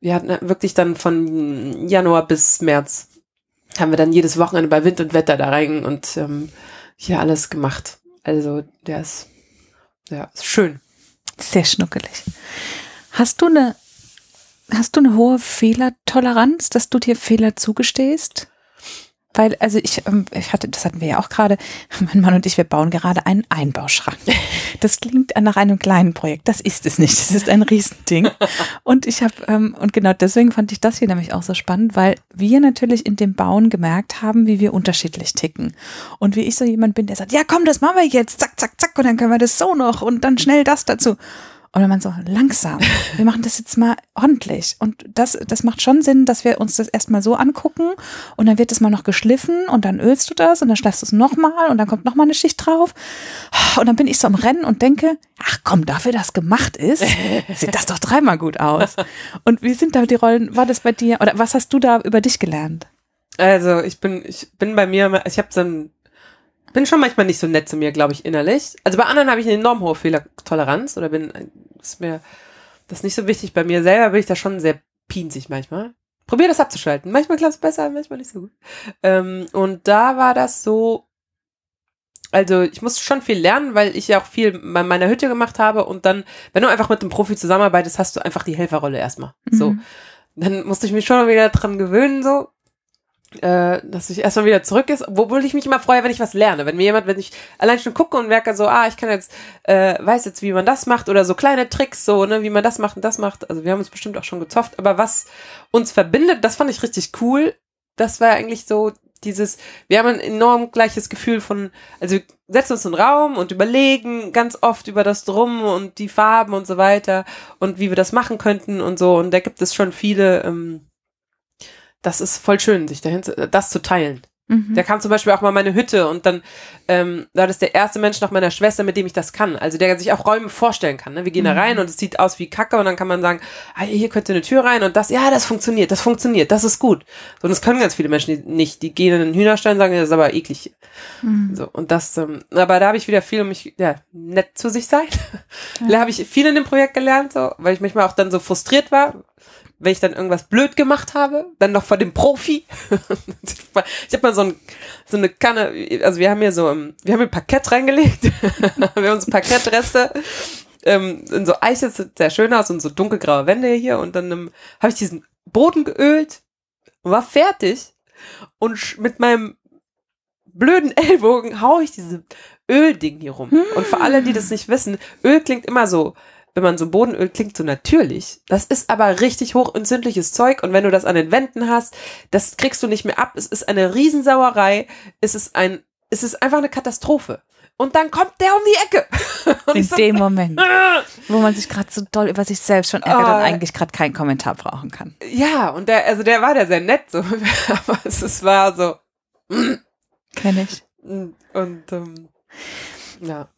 Wir hatten wirklich dann von Januar bis März haben wir dann jedes Wochenende bei Wind und Wetter da rein und ähm, hier alles gemacht. Also der ist ja ist schön. Sehr schnuckelig. Hast du eine hast du eine hohe Fehlertoleranz, dass du dir Fehler zugestehst? Weil, also ich, ähm, ich hatte, das hatten wir ja auch gerade, mein Mann und ich, wir bauen gerade einen Einbauschrank. Das klingt nach einem kleinen Projekt. Das ist es nicht. Das ist ein Riesending. Und ich habe, ähm, und genau deswegen fand ich das hier nämlich auch so spannend, weil wir natürlich in dem Bauen gemerkt haben, wie wir unterschiedlich ticken. Und wie ich so jemand bin, der sagt, ja komm, das machen wir jetzt, zack, zack, zack, und dann können wir das so noch und dann schnell das dazu. Und man so langsam, wir machen das jetzt mal ordentlich. Und das, das macht schon Sinn, dass wir uns das erstmal so angucken und dann wird das mal noch geschliffen und dann ölst du das und dann schleifst du es nochmal und dann kommt nochmal eine Schicht drauf. Und dann bin ich so am Rennen und denke, ach komm, dafür das gemacht ist, sieht das doch dreimal gut aus. Und wie sind da die Rollen? War das bei dir oder was hast du da über dich gelernt? Also ich bin, ich bin bei mir, ich habe so ein bin schon manchmal nicht so nett zu mir, glaube ich, innerlich. Also bei anderen habe ich eine enorm hohe Fehlertoleranz oder bin, ist mir das ist nicht so wichtig. Bei mir selber bin ich da schon sehr pinzig manchmal. Probier das abzuschalten. Manchmal klappt es besser, manchmal nicht so gut. Ähm, und da war das so, also ich musste schon viel lernen, weil ich ja auch viel bei meiner Hütte gemacht habe und dann, wenn du einfach mit einem Profi zusammenarbeitest, hast du einfach die Helferrolle erstmal. Mhm. So. Dann musste ich mich schon wieder dran gewöhnen, so äh, dass ich erstmal wieder zurück ist, obwohl ich mich immer freue, wenn ich was lerne. Wenn mir jemand, wenn ich allein schon gucke und merke so, ah, ich kann jetzt, äh, weiß jetzt, wie man das macht oder so kleine Tricks, so, ne, wie man das macht und das macht. Also wir haben uns bestimmt auch schon gezofft, aber was uns verbindet, das fand ich richtig cool. Das war eigentlich so dieses, wir haben ein enorm gleiches Gefühl von, also wir setzen uns in den Raum und überlegen ganz oft über das Drum und die Farben und so weiter und wie wir das machen könnten und so. Und da gibt es schon viele, ähm, das ist voll schön, sich dahin zu, das zu teilen. Mhm. Der kam zum Beispiel auch mal meine Hütte und dann ähm, war das der erste Mensch nach meiner Schwester, mit dem ich das kann. Also der sich auch Räume vorstellen kann. Ne? Wir gehen mhm. da rein und es sieht aus wie Kacke und dann kann man sagen, ah, hier könnte eine Tür rein und das, ja, das funktioniert, das funktioniert, das ist gut. So, und das können ganz viele Menschen nicht. Die gehen in den Hühnerstein und sagen, das ist aber eklig. Mhm. So, und das, ähm, aber da habe ich wieder viel um mich, ja, nett zu sich sein. Da habe ich viel in dem Projekt gelernt, so, weil ich manchmal auch dann so frustriert war, wenn ich dann irgendwas blöd gemacht habe, dann noch vor dem Profi. ich habe mal so, ein, so eine Kanne, also wir haben hier so, ähm, wir haben hier Parkett reingelegt. wir haben so Parkettreste ähm, in so das sieht sehr schön aus und so dunkelgraue Wände hier und dann ähm, habe ich diesen Boden geölt und war fertig und mit meinem blöden Ellbogen hau ich diese Ölding hier rum. Und für alle, die das nicht wissen, Öl klingt immer so wenn man so Bodenöl klingt so natürlich. Das ist aber richtig hochentzündliches Zeug und wenn du das an den Wänden hast, das kriegst du nicht mehr ab. Es ist eine Riesensauerei. Es ist ein, es ist einfach eine Katastrophe. Und dann kommt der um die Ecke. Und In so, dem Moment, wo man sich gerade so doll über sich selbst schon ärgert oh, und eigentlich gerade keinen Kommentar brauchen kann. Ja, und der, also der war der sehr nett so, aber es, es war so. Kenn ich. Und ähm, ja.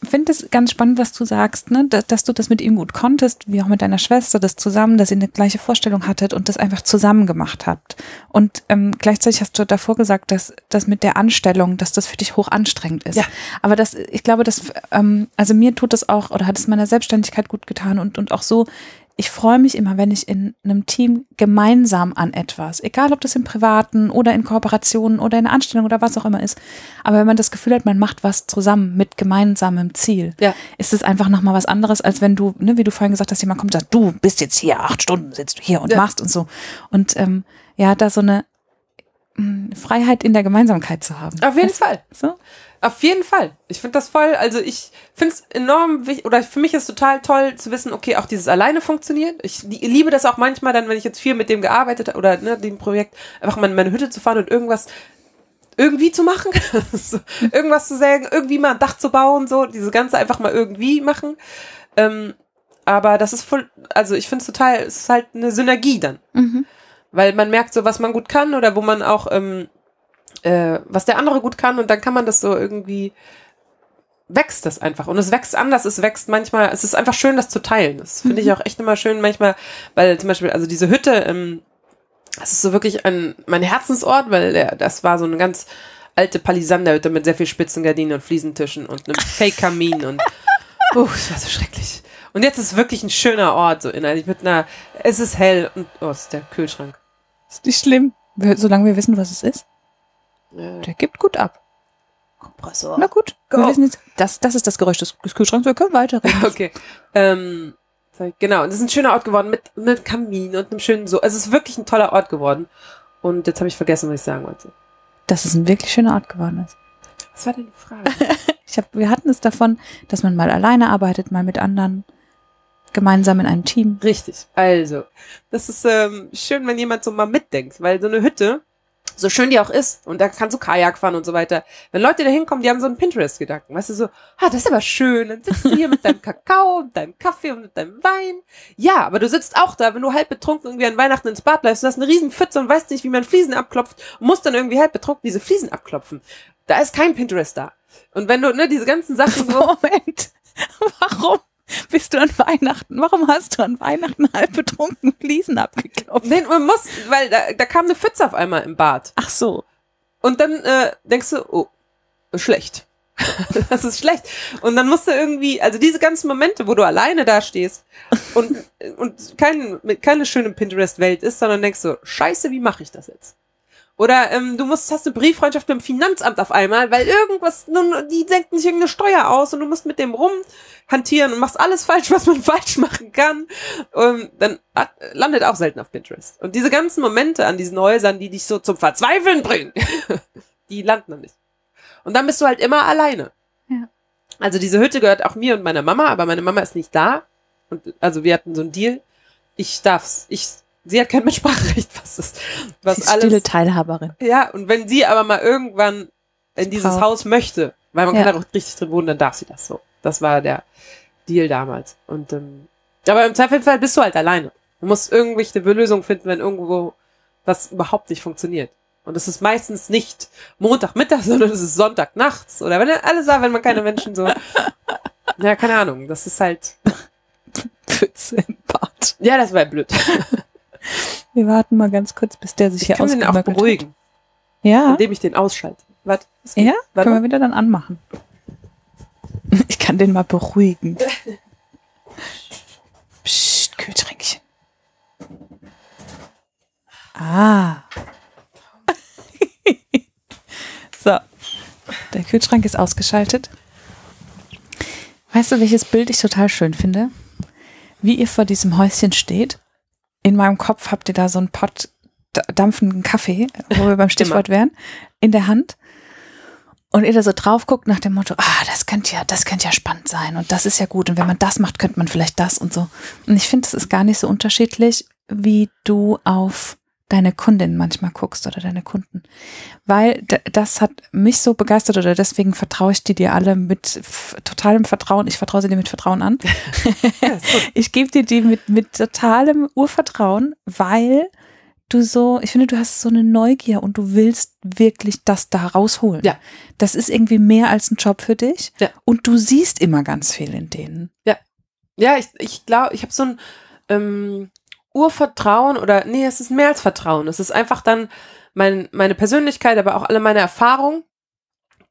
Ich finde es ganz spannend, was du sagst, ne? dass, dass, du das mit ihm gut konntest, wie auch mit deiner Schwester, das zusammen, dass ihr eine gleiche Vorstellung hattet und das einfach zusammen gemacht habt. Und ähm, gleichzeitig hast du davor gesagt, dass das mit der Anstellung, dass das für dich hoch anstrengend ist. Ja. Aber das, ich glaube, dass, ähm, also mir tut das auch oder hat es meiner Selbstständigkeit gut getan und, und auch so ich freue mich immer, wenn ich in einem Team gemeinsam an etwas, egal ob das im Privaten oder in Kooperationen oder in der Anstellung oder was auch immer ist, aber wenn man das Gefühl hat, man macht was zusammen mit gemeinsamem Ziel, ja. ist es einfach nochmal was anderes, als wenn du, ne, wie du vorhin gesagt hast, jemand kommt und sagt, du bist jetzt hier, acht Stunden sitzt du hier und ja. machst und so. Und ähm, ja, da so eine Freiheit in der Gemeinsamkeit zu haben. Auf jeden Fall. So? Auf jeden Fall. Ich finde das voll, also ich finde es enorm wichtig, oder für mich ist total toll zu wissen, okay, auch dieses alleine funktioniert. Ich liebe das auch manchmal dann, wenn ich jetzt viel mit dem gearbeitet habe oder ne, dem Projekt, einfach mal in meine Hütte zu fahren und irgendwas irgendwie zu machen, so, irgendwas zu sagen, irgendwie mal ein Dach zu bauen, so, diese ganze einfach mal irgendwie machen. Ähm, aber das ist voll, also ich finde es total, es ist halt eine Synergie dann. Mhm. Weil man merkt so, was man gut kann oder wo man auch ähm, äh, was der andere gut kann und dann kann man das so irgendwie wächst das einfach und es wächst anders, es wächst manchmal, es ist einfach schön, das zu teilen. Das finde ich mhm. auch echt immer schön manchmal, weil zum Beispiel, also diese Hütte, ähm, das ist so wirklich ein, mein Herzensort, weil der, das war so ein ganz alte Palisanderhütte mit sehr viel Spitzengardinen und Fliesentischen und einem Fake-Kamin und uh, das war so schrecklich. Und jetzt ist es wirklich ein schöner Ort, so innerlich mit einer, es ist hell und, oh, ist der Kühlschrank. Ist nicht schlimm. Wir- Solange wir wissen, was es ist. Äh, Der gibt gut ab. Kompressor. Na gut. Wir Go. wissen jetzt, das, das ist das Geräusch des des Kühlschranks. Wir können weiterreden. Okay. Ähm, genau, und es ist ein schöner Ort geworden mit einem Kamin und einem schönen so. Also es ist wirklich ein toller Ort geworden. Und jetzt habe ich vergessen, was ich sagen wollte. Dass es ein wirklich schöner Ort geworden ist. Was war denn die Frage? Ich hab, wir hatten es davon, dass man mal alleine arbeitet, mal mit anderen, gemeinsam in einem Team. Richtig. Also, das ist ähm, schön, wenn jemand so mal mitdenkt, weil so eine Hütte, so schön die auch ist, und da kannst du Kajak fahren und so weiter. Wenn Leute da hinkommen, die haben so einen Pinterest-Gedanken, weißt du, so, ah, das ist aber schön, dann sitzt du hier mit deinem Kakao, und deinem Kaffee und mit deinem Wein. Ja, aber du sitzt auch da, wenn du halb betrunken irgendwie an Weihnachten ins Bad läufst, du hast eine riesen Pfütze und weißt nicht, wie man Fliesen abklopft und musst dann irgendwie halb betrunken diese Fliesen abklopfen. Da ist kein Pinterest da. Und wenn du, ne, diese ganzen Sachen so, Moment. Warum bist du an Weihnachten? Warum hast du an Weihnachten halb betrunken Fliesen abgeklopft? nee, man muss, weil da, da kam eine Pfütze auf einmal im Bad. Ach so. Und dann äh, denkst du, oh, schlecht. das ist schlecht. Und dann musst du irgendwie, also diese ganzen Momente, wo du alleine da stehst und, und kein, keine schöne Pinterest-Welt ist, sondern denkst so, scheiße, wie mache ich das jetzt? Oder ähm, du musst, hast eine Brieffreundschaft mit dem Finanzamt auf einmal, weil irgendwas, nun, die senken sich irgendeine Steuer aus und du musst mit dem rumhantieren und machst alles falsch, was man falsch machen kann. Und dann hat, landet auch selten auf Pinterest. Und diese ganzen Momente an diesen Häusern, die dich so zum Verzweifeln bringen, die landen dann nicht. Und dann bist du halt immer alleine. Ja. Also diese Hütte gehört auch mir und meiner Mama, aber meine Mama ist nicht da. Und also wir hatten so einen Deal. Ich darf's, ich, sie hat kein Mitspracherecht, was ist, was Sie ist alles. stille Teilhaberin. Ja, und wenn sie aber mal irgendwann in dieses Frau. Haus möchte, weil man Ja. kann da auch richtig drin wohnen, dann darf sie das so. Das war der Deal damals. Und ähm, aber im Zweifelsfall bist du halt alleine. Du musst irgendwelche Lösungen finden, wenn irgendwo was überhaupt nicht funktioniert. Und es ist meistens nicht Montagmittag, sondern es ist Sonntag nachts. Oder wenn alles sagt, wenn man keine Menschen so. Ja, keine Ahnung. Das ist halt. Pfütze im Bad. Ja, das war blöd. Wir warten mal ganz kurz, bis der sich Ich hier kann den auch beruhigen, Hat. Ja, indem ich den ausschalte. Warte. ja, Warte. können wir wieder dann anmachen. Ich kann den mal beruhigen. Psst, Kühltränkchen. Ah. so, der Kühlschrank ist ausgeschaltet. Weißt du, welches Bild ich total schön finde? Wie ihr vor diesem Häuschen steht. In meinem Kopf habt ihr da so einen Pott dampfenden Kaffee, wo wir beim Stichwort wären, in der Hand. Und ihr da so drauf guckt nach dem Motto, ah, das könnte ja, das könnte ja spannend sein und das ist ja gut und wenn man das macht, könnte man vielleicht das und so. Und ich finde, es ist gar nicht so unterschiedlich, wie du auf deine Kundin manchmal guckst oder deine Kunden. Weil das hat mich so begeistert oder deswegen vertraue ich die dir alle mit totalem Vertrauen. Ich vertraue sie dir mit Vertrauen an. Ja. Ich gebe dir die mit, mit totalem Urvertrauen, weil du so, ich finde, du hast so eine Neugier und du willst wirklich das da rausholen. Ja. Das ist irgendwie mehr als ein Job für dich. Ja. Und du siehst immer ganz viel in denen. Ja, ich, ich glaube, ich habe so ein ähm, Urvertrauen oder nee, es ist mehr als Vertrauen. Es ist einfach dann mein, meine Persönlichkeit, aber auch alle meine Erfahrungen,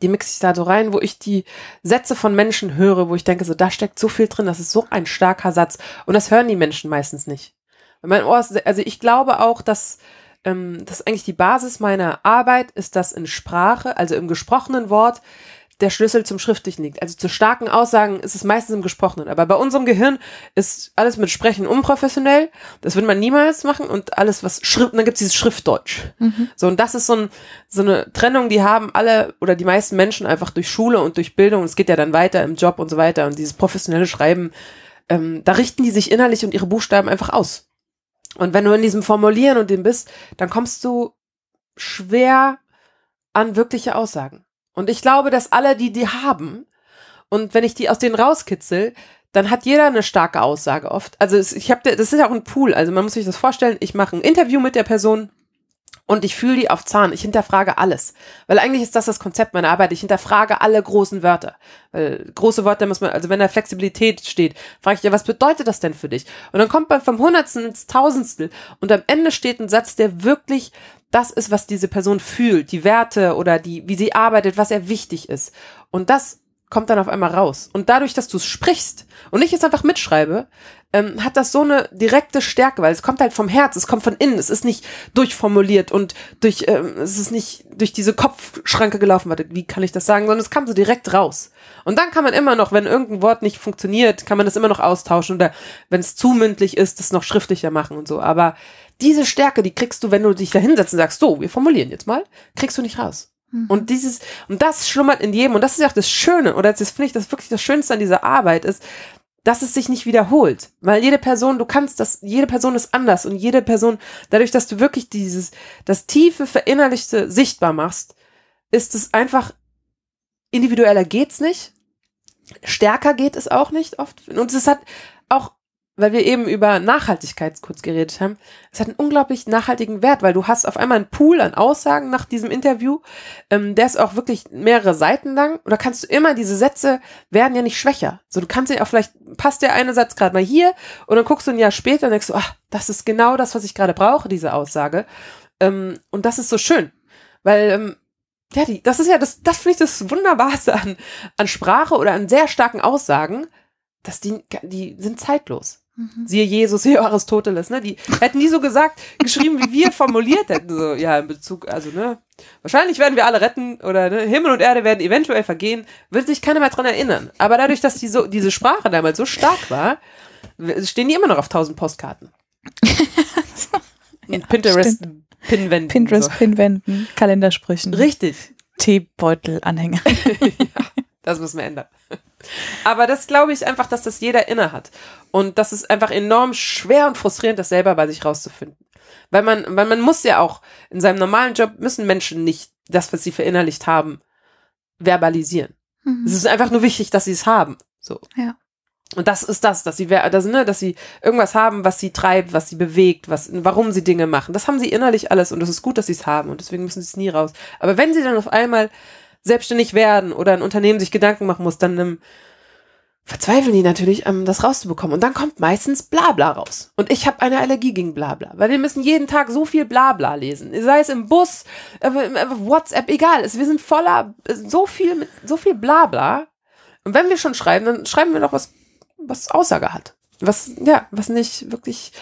die mixe ich da so rein, wo ich die Sätze von Menschen höre, wo ich denke, so da steckt so viel drin, das ist so ein starker Satz. Und das hören die Menschen meistens nicht. Mein Ohr ist, also ich glaube auch, dass ähm, das eigentlich die Basis meiner Arbeit ist, dass in Sprache, also im gesprochenen Wort, der Schlüssel zum Schriftlichen liegt. Also zu starken Aussagen ist es meistens im Gesprochenen. Aber bei unserem Gehirn ist alles mit Sprechen unprofessionell. Das würde man niemals machen. Und alles, was Schrift, dann gibt es dieses Schriftdeutsch. So, und das ist so, ein, so eine Trennung, die haben alle oder die meisten Menschen einfach durch Schule und durch Bildung. Es geht ja dann weiter im Job und so weiter. Und dieses professionelle Schreiben, ähm, da richten die sich innerlich und ihre Buchstaben einfach aus. Und wenn du in diesem Formulieren und dem bist, dann kommst du schwer an wirkliche Aussagen. Und ich glaube, dass alle, die die haben, und wenn ich die aus denen rauskitzel, dann hat jeder eine starke Aussage oft. Also ich habe, das ist ja auch ein Pool. Also man muss sich das vorstellen. Ich mache ein Interview mit der Person Und ich fühle die auf Zahn. Ich hinterfrage alles. Weil eigentlich ist das das Konzept meiner Arbeit. Ich hinterfrage alle großen Wörter. Weil große Wörter muss man, also wenn da Flexibilität steht, frage ich dir, was bedeutet das denn für dich? Und dann kommt man vom Hundertsten ins Tausendstel und am Ende steht ein Satz, der wirklich das ist, was diese Person fühlt, die Werte oder die, wie sie arbeitet, was er wichtig ist. Und das kommt dann auf einmal raus. Und dadurch, dass du es sprichst und ich jetzt einfach mitschreibe, ähm, hat das so eine direkte Stärke, weil es kommt halt vom Herz, es kommt von innen, es ist nicht durchformuliert und durch, ähm, es ist nicht durch diese Kopfschranke gelaufen, warte, wie kann ich das sagen, sondern es kam so direkt raus. Und dann kann man immer noch, wenn irgendein Wort nicht funktioniert, kann man das immer noch austauschen oder wenn es zu mündlich ist, das noch schriftlicher machen und so. Aber diese Stärke, die kriegst du, wenn du dich da hinsetzt und sagst, so, wir formulieren jetzt mal, kriegst du nicht raus. Mhm. Und dieses, und das schlummert in jedem, und das ist ja auch das Schöne, oder das finde ich, das wirklich das Schönste an dieser Arbeit ist, dass es sich nicht wiederholt. Weil jede Person, du kannst das, jede Person ist anders und jede Person, dadurch, dass du wirklich dieses, das tiefe, verinnerlichte sichtbar machst, ist es einfach individueller geht's nicht. Stärker geht es auch nicht oft. Und es hat auch weil wir eben über Nachhaltigkeit kurz geredet haben, es hat einen unglaublich nachhaltigen Wert, weil du hast auf einmal einen Pool an Aussagen nach diesem Interview, ähm, der ist auch wirklich mehrere Seiten lang und da kannst du immer, diese Sätze werden ja nicht schwächer. So, du kannst ja auch vielleicht, passt der eine Satz gerade mal hier und dann guckst du ein Jahr später und denkst du, ach, das ist genau das, was ich gerade brauche, diese Aussage. Ähm, und das ist so schön, weil ähm, ja, die, das ist ja das, das finde ich das Wunderbarste an, an Sprache oder an sehr starken Aussagen, dass die, die sind zeitlos. Mhm. Siehe Jesus, siehe Aristoteles, ne? Die hätten die so gesagt, geschrieben, wie wir formuliert hätten. So, ja, in Bezug, also, ne? Wahrscheinlich werden wir alle retten oder ne, Himmel und Erde werden eventuell vergehen, wird sich keiner mehr dran erinnern. Aber dadurch, dass die so, diese Sprache damals so stark war, stehen die immer noch auf tausend Postkarten. ja, Pinterest Pinwänden. Pinterest so. Pinwänden, Kalendersprüchen. Richtig. Teebeutel-Anhänger. ja, das müssen wir ändern. Aber das glaube ich einfach, dass das jeder inne hat. Und das ist einfach enorm schwer und frustrierend, das selber bei sich rauszufinden. Weil man, weil man muss ja auch, in seinem normalen Job müssen Menschen nicht das, was sie verinnerlicht haben, verbalisieren. Mhm. Es ist einfach nur wichtig, dass sie es haben. So. Ja. Und das ist das, dass sie, dass, ne, dass sie irgendwas haben, was sie treibt, was sie bewegt, was, warum sie Dinge machen. Das haben sie innerlich alles und es ist gut, dass sie es haben und deswegen müssen sie es nie raus. Aber wenn sie dann auf einmal selbstständig werden oder ein Unternehmen sich Gedanken machen muss, dann ähm, verzweifeln die natürlich, ähm, das rauszubekommen. Und dann kommt meistens Blabla raus. Und ich habe eine Allergie gegen Blabla, weil wir müssen jeden Tag so viel Blabla lesen. Sei es im Bus, äh, WhatsApp, egal. wir sind voller, äh, so viel, so viel Blabla. Und wenn wir schon schreiben, dann schreiben wir doch was, was Aussage hat. Was, ja, was nicht wirklich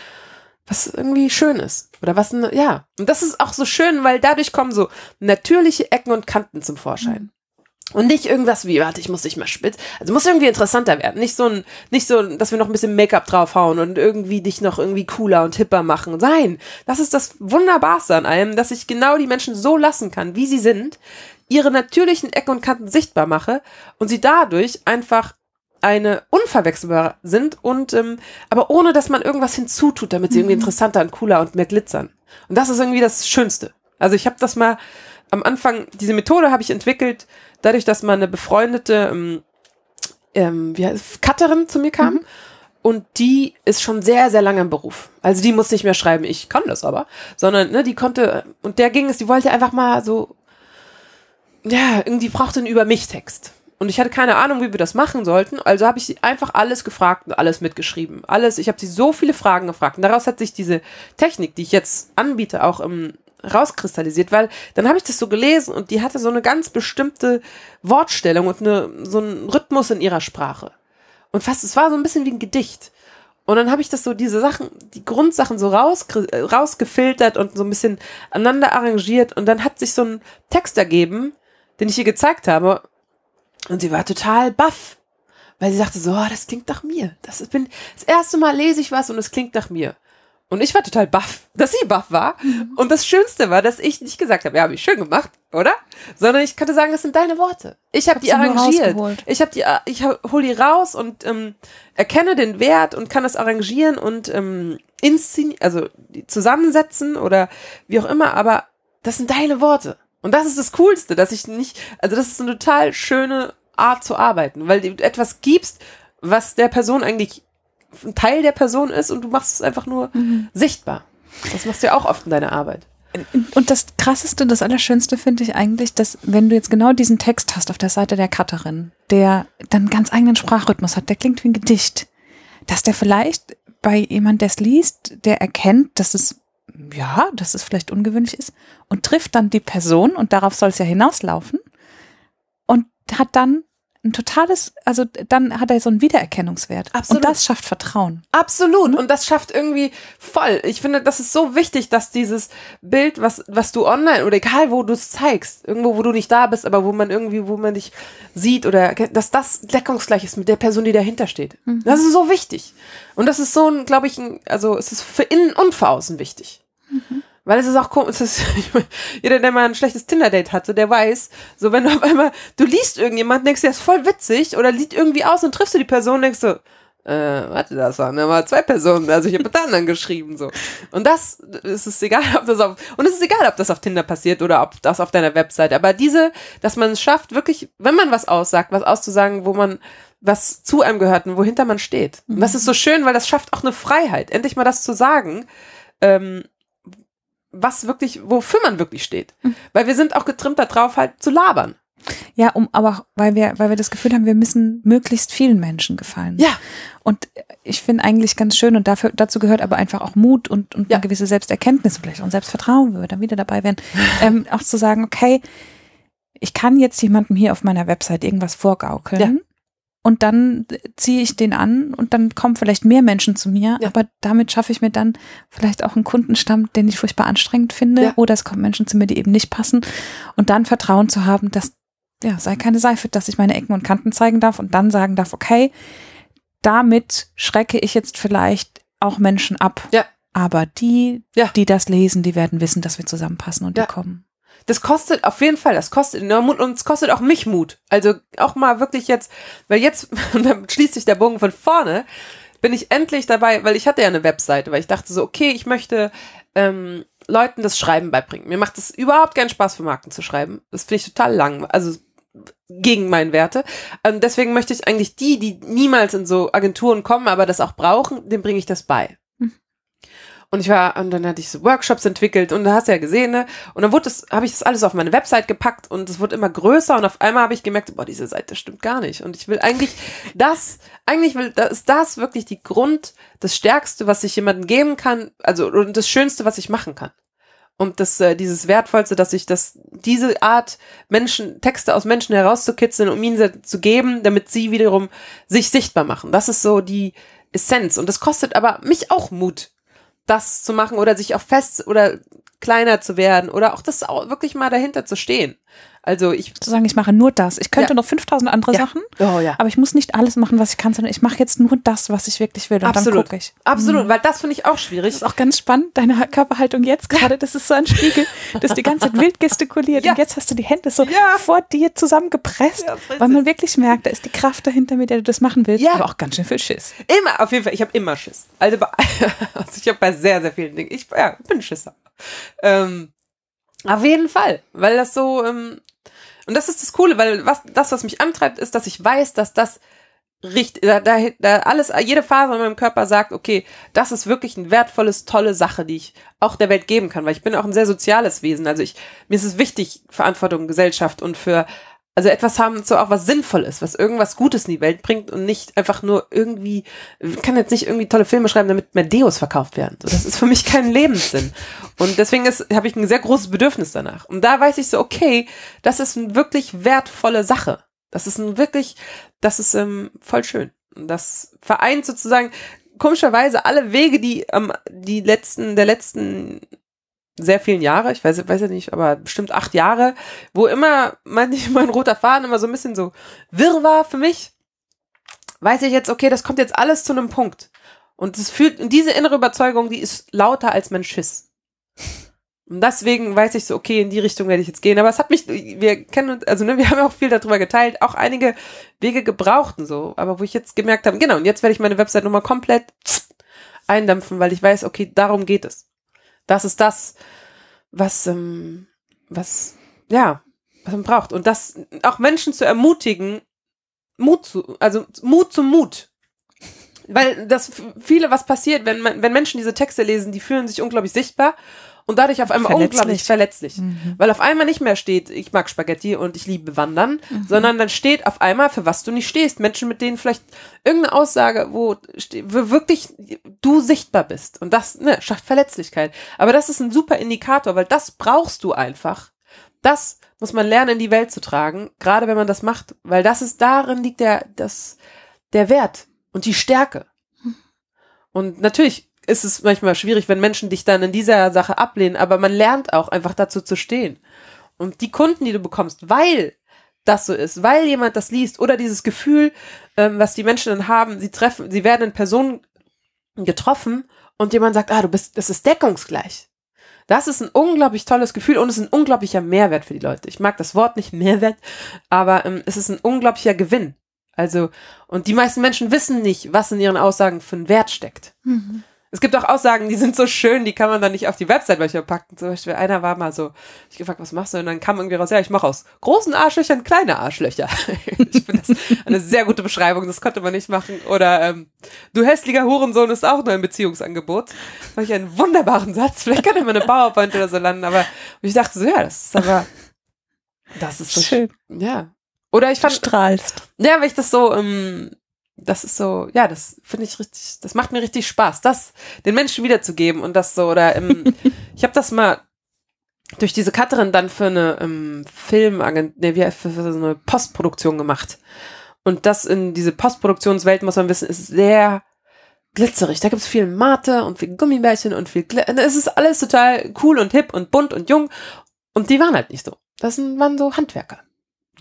was irgendwie schön ist. Oder was, ja. Und das ist auch so schön, weil dadurch kommen so natürliche Ecken und Kanten zum Vorschein. Mhm. Und nicht irgendwas wie, warte, ich muss dich mal spitz. Also muss irgendwie interessanter werden. Nicht so ein, nicht so, dass wir noch ein bisschen Make-up draufhauen und irgendwie dich noch irgendwie cooler und hipper machen. Nein, das ist das Wunderbarste an allem, dass ich genau die Menschen so lassen kann, wie sie sind, ihre natürlichen Ecken und Kanten sichtbar mache und sie dadurch einfach eine unverwechselbar sind und ähm, aber ohne dass man irgendwas hinzutut, damit sie irgendwie mhm. interessanter und cooler und mehr glitzern. Und das ist irgendwie das Schönste. Also ich habe das mal am Anfang, diese Methode habe ich entwickelt, dadurch, dass mal eine befreundete ähm, ähm, wie heißt, Cutterin zu mir kam. Mhm. Und die ist schon sehr, sehr lange im Beruf. Also die muss nicht mehr schreiben, ich kann das aber, sondern ne, die konnte, und der ging es, die wollte einfach mal so, ja, irgendwie brauchte einen Über mich Text. Und ich hatte keine Ahnung, wie wir das machen sollten. Also habe ich sie einfach alles gefragt und alles mitgeschrieben. Alles, ich habe sie so viele Fragen gefragt. Und daraus hat sich diese Technik, die ich jetzt anbiete, auch im, rauskristallisiert, weil dann habe ich das so gelesen und die hatte so eine ganz bestimmte Wortstellung und eine, so einen Rhythmus in ihrer Sprache. Und fast, es war so ein bisschen wie ein Gedicht. Und dann habe ich das so, diese Sachen, die Grundsachen so raus, rausgefiltert und so ein bisschen aneinander arrangiert. Und dann hat sich so ein Text ergeben, den ich ihr gezeigt habe. Und sie war total baff, weil sie sagte so, oh, das klingt nach mir. Das bin das erste Mal lese ich was und es klingt nach mir. Und ich war total baff, dass sie baff war. Mhm. Und das Schönste war, dass ich nicht gesagt habe, ja, habe ich schön gemacht, oder? Sondern ich konnte sagen, das sind deine Worte. Ich habe die arrangiert. Ich habe die, ich hol die raus und ähm, erkenne den Wert und kann das arrangieren und ähm, inszenieren, also zusammensetzen oder wie auch immer. Aber das sind deine Worte. Und das ist das Coolste, dass ich nicht, also das ist eine total schöne Art zu arbeiten, weil du etwas gibst, was der Person eigentlich ein Teil der Person ist und du machst es einfach nur mhm. sichtbar. Das machst du ja auch oft in deiner Arbeit. Und das Krasseste, das Allerschönste finde ich eigentlich, dass wenn du jetzt genau diesen Text hast auf der Seite der Cutterin, der dann einen ganz eigenen Sprachrhythmus hat, der klingt wie ein Gedicht, dass der vielleicht bei jemand, der es liest, der erkennt, dass es ja, dass es vielleicht ungewöhnlich ist und trifft dann die Person und darauf soll es ja hinauslaufen und hat dann ein totales, also dann hat er so einen Wiedererkennungswert. Absolut. Und das schafft Vertrauen. Absolut. Und das schafft irgendwie voll. Ich finde, das ist so wichtig, dass dieses Bild, was, was du online oder egal wo du es zeigst, irgendwo, wo du nicht da bist, aber wo man irgendwie, wo man dich sieht oder, dass das deckungsgleich ist mit der Person, die dahinter steht. Mhm. Das ist so wichtig. Und das ist so ein, glaube ich, ein, also es ist für innen und für außen wichtig. Mhm. Weil es ist auch komisch, ist, jeder, der mal ein schlechtes Tinder-Date hatte, der weiß, so wenn du auf einmal, du liest irgendjemand, denkst du, der ist voll witzig oder sieht irgendwie aus und triffst du die Person, denkst du, äh, warte, das waren ja mal zwei Personen, also ich habe mit der anderen geschrieben, so. Und das, es ist egal, ob das auf, und es ist egal, ob das auf Tinder passiert oder ob das auf deiner Website, aber diese, dass man es schafft, wirklich, wenn man was aussagt, was auszusagen, wo man, was zu einem gehört und wohinter man steht. Und das ist so schön, weil das schafft auch eine Freiheit, endlich mal das zu sagen, ähm, was wirklich, wofür man wirklich steht. Weil wir sind auch getrimmt darauf, halt zu labern. Ja, um, aber weil wir, weil wir das Gefühl haben, wir müssen möglichst vielen Menschen gefallen. Ja. Und ich finde eigentlich ganz schön und dafür, dazu gehört aber einfach auch Mut und, und ja. eine gewisse Selbsterkenntnis, vielleicht auch Selbstvertrauen, wenn wir dann wieder dabei wären, ähm, auch zu sagen, okay, ich kann jetzt jemandem hier auf meiner Website irgendwas vorgaukeln. Ja und dann ziehe ich den an und dann kommen vielleicht mehr Menschen zu mir, ja. aber damit schaffe ich mir dann vielleicht auch einen Kundenstamm, den ich furchtbar anstrengend finde ja. oder es kommen Menschen zu mir, die eben nicht passen und dann Vertrauen zu haben, dass ja, sei keine Seife, dass ich meine Ecken und Kanten zeigen darf und dann sagen darf, okay, damit schrecke ich jetzt vielleicht auch Menschen ab. Ja. Aber die, ja. die das lesen, die werden wissen, dass wir zusammenpassen und ja. die kommen das kostet auf jeden Fall, das kostet Mut und es kostet auch mich Mut. Also auch mal wirklich jetzt, weil jetzt, und dann schließt sich der Bogen von vorne, bin ich endlich dabei, weil ich hatte ja eine Webseite, weil ich dachte so, okay, ich möchte ähm, Leuten das Schreiben beibringen. Mir macht es überhaupt keinen Spaß für Marken zu schreiben. Das finde ich total lang, also gegen meine Werte. Und deswegen möchte ich eigentlich die, die niemals in so Agenturen kommen, aber das auch brauchen, dem bringe ich das bei. Und ich war, und dann hatte ich so Workshops entwickelt und da hast du ja gesehen, ne? Und dann wurde das, habe ich das alles auf meine Website gepackt und es wurde immer größer und auf einmal habe ich gemerkt, boah, diese Seite stimmt gar nicht. Und ich will eigentlich das, eigentlich will, das ist das wirklich die Grund, das Stärkste, was ich jemandem geben kann, also und das Schönste, was ich machen kann. Und das, äh, dieses Wertvollste, dass ich das, diese Art Menschen, Texte aus Menschen herauszukitzeln, um ihnen zu geben, damit sie wiederum sich sichtbar machen. Das ist so die Essenz. Und das kostet aber mich auch Mut das zu machen oder sich auch fest oder kleiner zu werden oder auch das auch wirklich mal dahinter zu stehen. Also ich zu sagen, ich mache nur das. Ich könnte ja. noch 5000 andere ja. Sachen, oh, ja. aber ich muss nicht alles machen, was ich kann, sondern ich mache jetzt nur das, was ich wirklich will und Absolut. dann gucke ich. Absolut, mhm. weil das finde ich auch schwierig. Das ist auch ganz spannend, deine Körperhaltung jetzt gerade, das ist so ein Spiegel, das die ganze Zeit wild gestikuliert und jetzt hast du die Hände so vor dir zusammengepresst, weil man wirklich merkt, da ist die Kraft dahinter, mit der du das machen willst, aber auch ganz schön viel Schiss. Immer, auf jeden Fall, ich habe immer Schiss. Also, bei, also ich habe bei sehr, sehr vielen Dingen, ich ja, bin Schisser. Ähm, auf jeden Fall, weil das so, ähm, und das ist das Coole, weil was, das, was mich antreibt, ist, dass ich weiß, dass das richtig, da, da, da alles, jede Phase in meinem Körper sagt, okay, das ist wirklich ein wertvolles, tolle Sache, die ich auch der Welt geben kann, weil ich bin auch ein sehr soziales Wesen. Also ich, mir ist es wichtig, Verantwortung, Gesellschaft und für also etwas haben so auch was sinnvoll ist, was irgendwas Gutes in die Welt bringt und nicht einfach nur irgendwie, kann jetzt nicht irgendwie tolle Filme schreiben, damit mehr Deos verkauft werden. So, das ist für mich kein Lebenssinn. Und deswegen habe ich ein sehr großes Bedürfnis danach. Und da weiß ich so, okay, das ist eine wirklich wertvolle Sache. Das ist ein wirklich, das ist ähm, voll schön. Und das vereint sozusagen komischerweise alle Wege, die ähm, die letzten, der letzten sehr vielen Jahre, ich weiß, weiß ja nicht, aber bestimmt acht Jahre, wo immer mein, mein roter Faden immer so ein bisschen so wirr war für mich, weiß ich jetzt, okay, das kommt jetzt alles zu einem Punkt. Und es fühlt, diese innere Überzeugung, die ist lauter als mein Schiss. Und deswegen weiß ich so, okay, in die Richtung werde ich jetzt gehen. Aber es hat mich, wir kennen uns, also ne, wir haben ja auch viel darüber geteilt, auch einige Wege gebraucht und so. Aber wo ich jetzt gemerkt habe, genau, und jetzt werde ich meine Website nochmal komplett eindämpfen, weil ich weiß, okay, darum geht es. Das ist das, was, ähm, was, ja, was man braucht. Und das auch Menschen zu ermutigen, Mut zu, also Mut zum Mut. Weil das viele, was passiert, wenn man, wenn Menschen diese Texte lesen, die fühlen sich unglaublich sichtbar und dadurch auf einmal Verletzlich. unglaublich verletzlich. Weil auf einmal nicht mehr steht, ich mag Spaghetti und ich liebe Wandern, sondern dann steht auf einmal, für was du nicht stehst. Menschen, mit denen vielleicht irgendeine Aussage, wo, wo wirklich du sichtbar bist. Und das ne, schafft Verletzlichkeit. Aber das ist ein super Indikator, weil das brauchst du einfach. Das muss man lernen, in die Welt zu tragen, gerade wenn man das macht, weil das ist, darin liegt der, das, der Wert und die Stärke. Und natürlich ist es manchmal schwierig, wenn Menschen dich dann in dieser Sache ablehnen, aber man lernt auch einfach dazu zu stehen. Und die Kunden, die du bekommst, weil das so ist, weil jemand das liest oder dieses Gefühl, ähm, was die Menschen dann haben, sie treffen, sie werden in Personen getroffen und jemand sagt, ah, du bist, das ist deckungsgleich. Das ist ein unglaublich tolles Gefühl und es ist ein unglaublicher Mehrwert für die Leute. Ich mag das Wort nicht Mehrwert, aber ähm, es ist ein unglaublicher Gewinn. Also, und die meisten Menschen wissen nicht, was in ihren Aussagen für einen Wert steckt. Es gibt auch Aussagen, die sind so schön, die kann man dann nicht auf die Website manchmal packen. Zum Beispiel einer war mal so, ich gefragt, was machst du? Und dann kam irgendwie raus, ja, ich mache aus großen Arschlöchern kleine Arschlöcher. ich finde das eine sehr gute Beschreibung, das konnte man nicht machen. Oder ähm, du hässlicher Hurensohn ist auch nur ein Beziehungsangebot. Fand ich einen wunderbaren Satz. Vielleicht kann er mal eine PowerPoint oder so landen, aber ich dachte so, ja, das ist aber, das ist so Schön. Ja. Oder ich Du fand, strahlst. ja, weil ich das so, ähm, das ist so, ja, das finde ich richtig, das macht mir richtig Spaß, das den Menschen wiederzugeben und das so, oder ähm, ich habe das mal durch diese Cutterin dann für eine ähm, Filmagent, ne, wie für, für so eine Postproduktion gemacht. Und das in diese Postproduktionswelt, muss man wissen, ist sehr glitzerig. Da gibt's viel Mate und viel Gummibärchen und viel Gl Es ist alles total cool und hip und bunt und jung. Und die waren halt nicht so. Das waren so Handwerker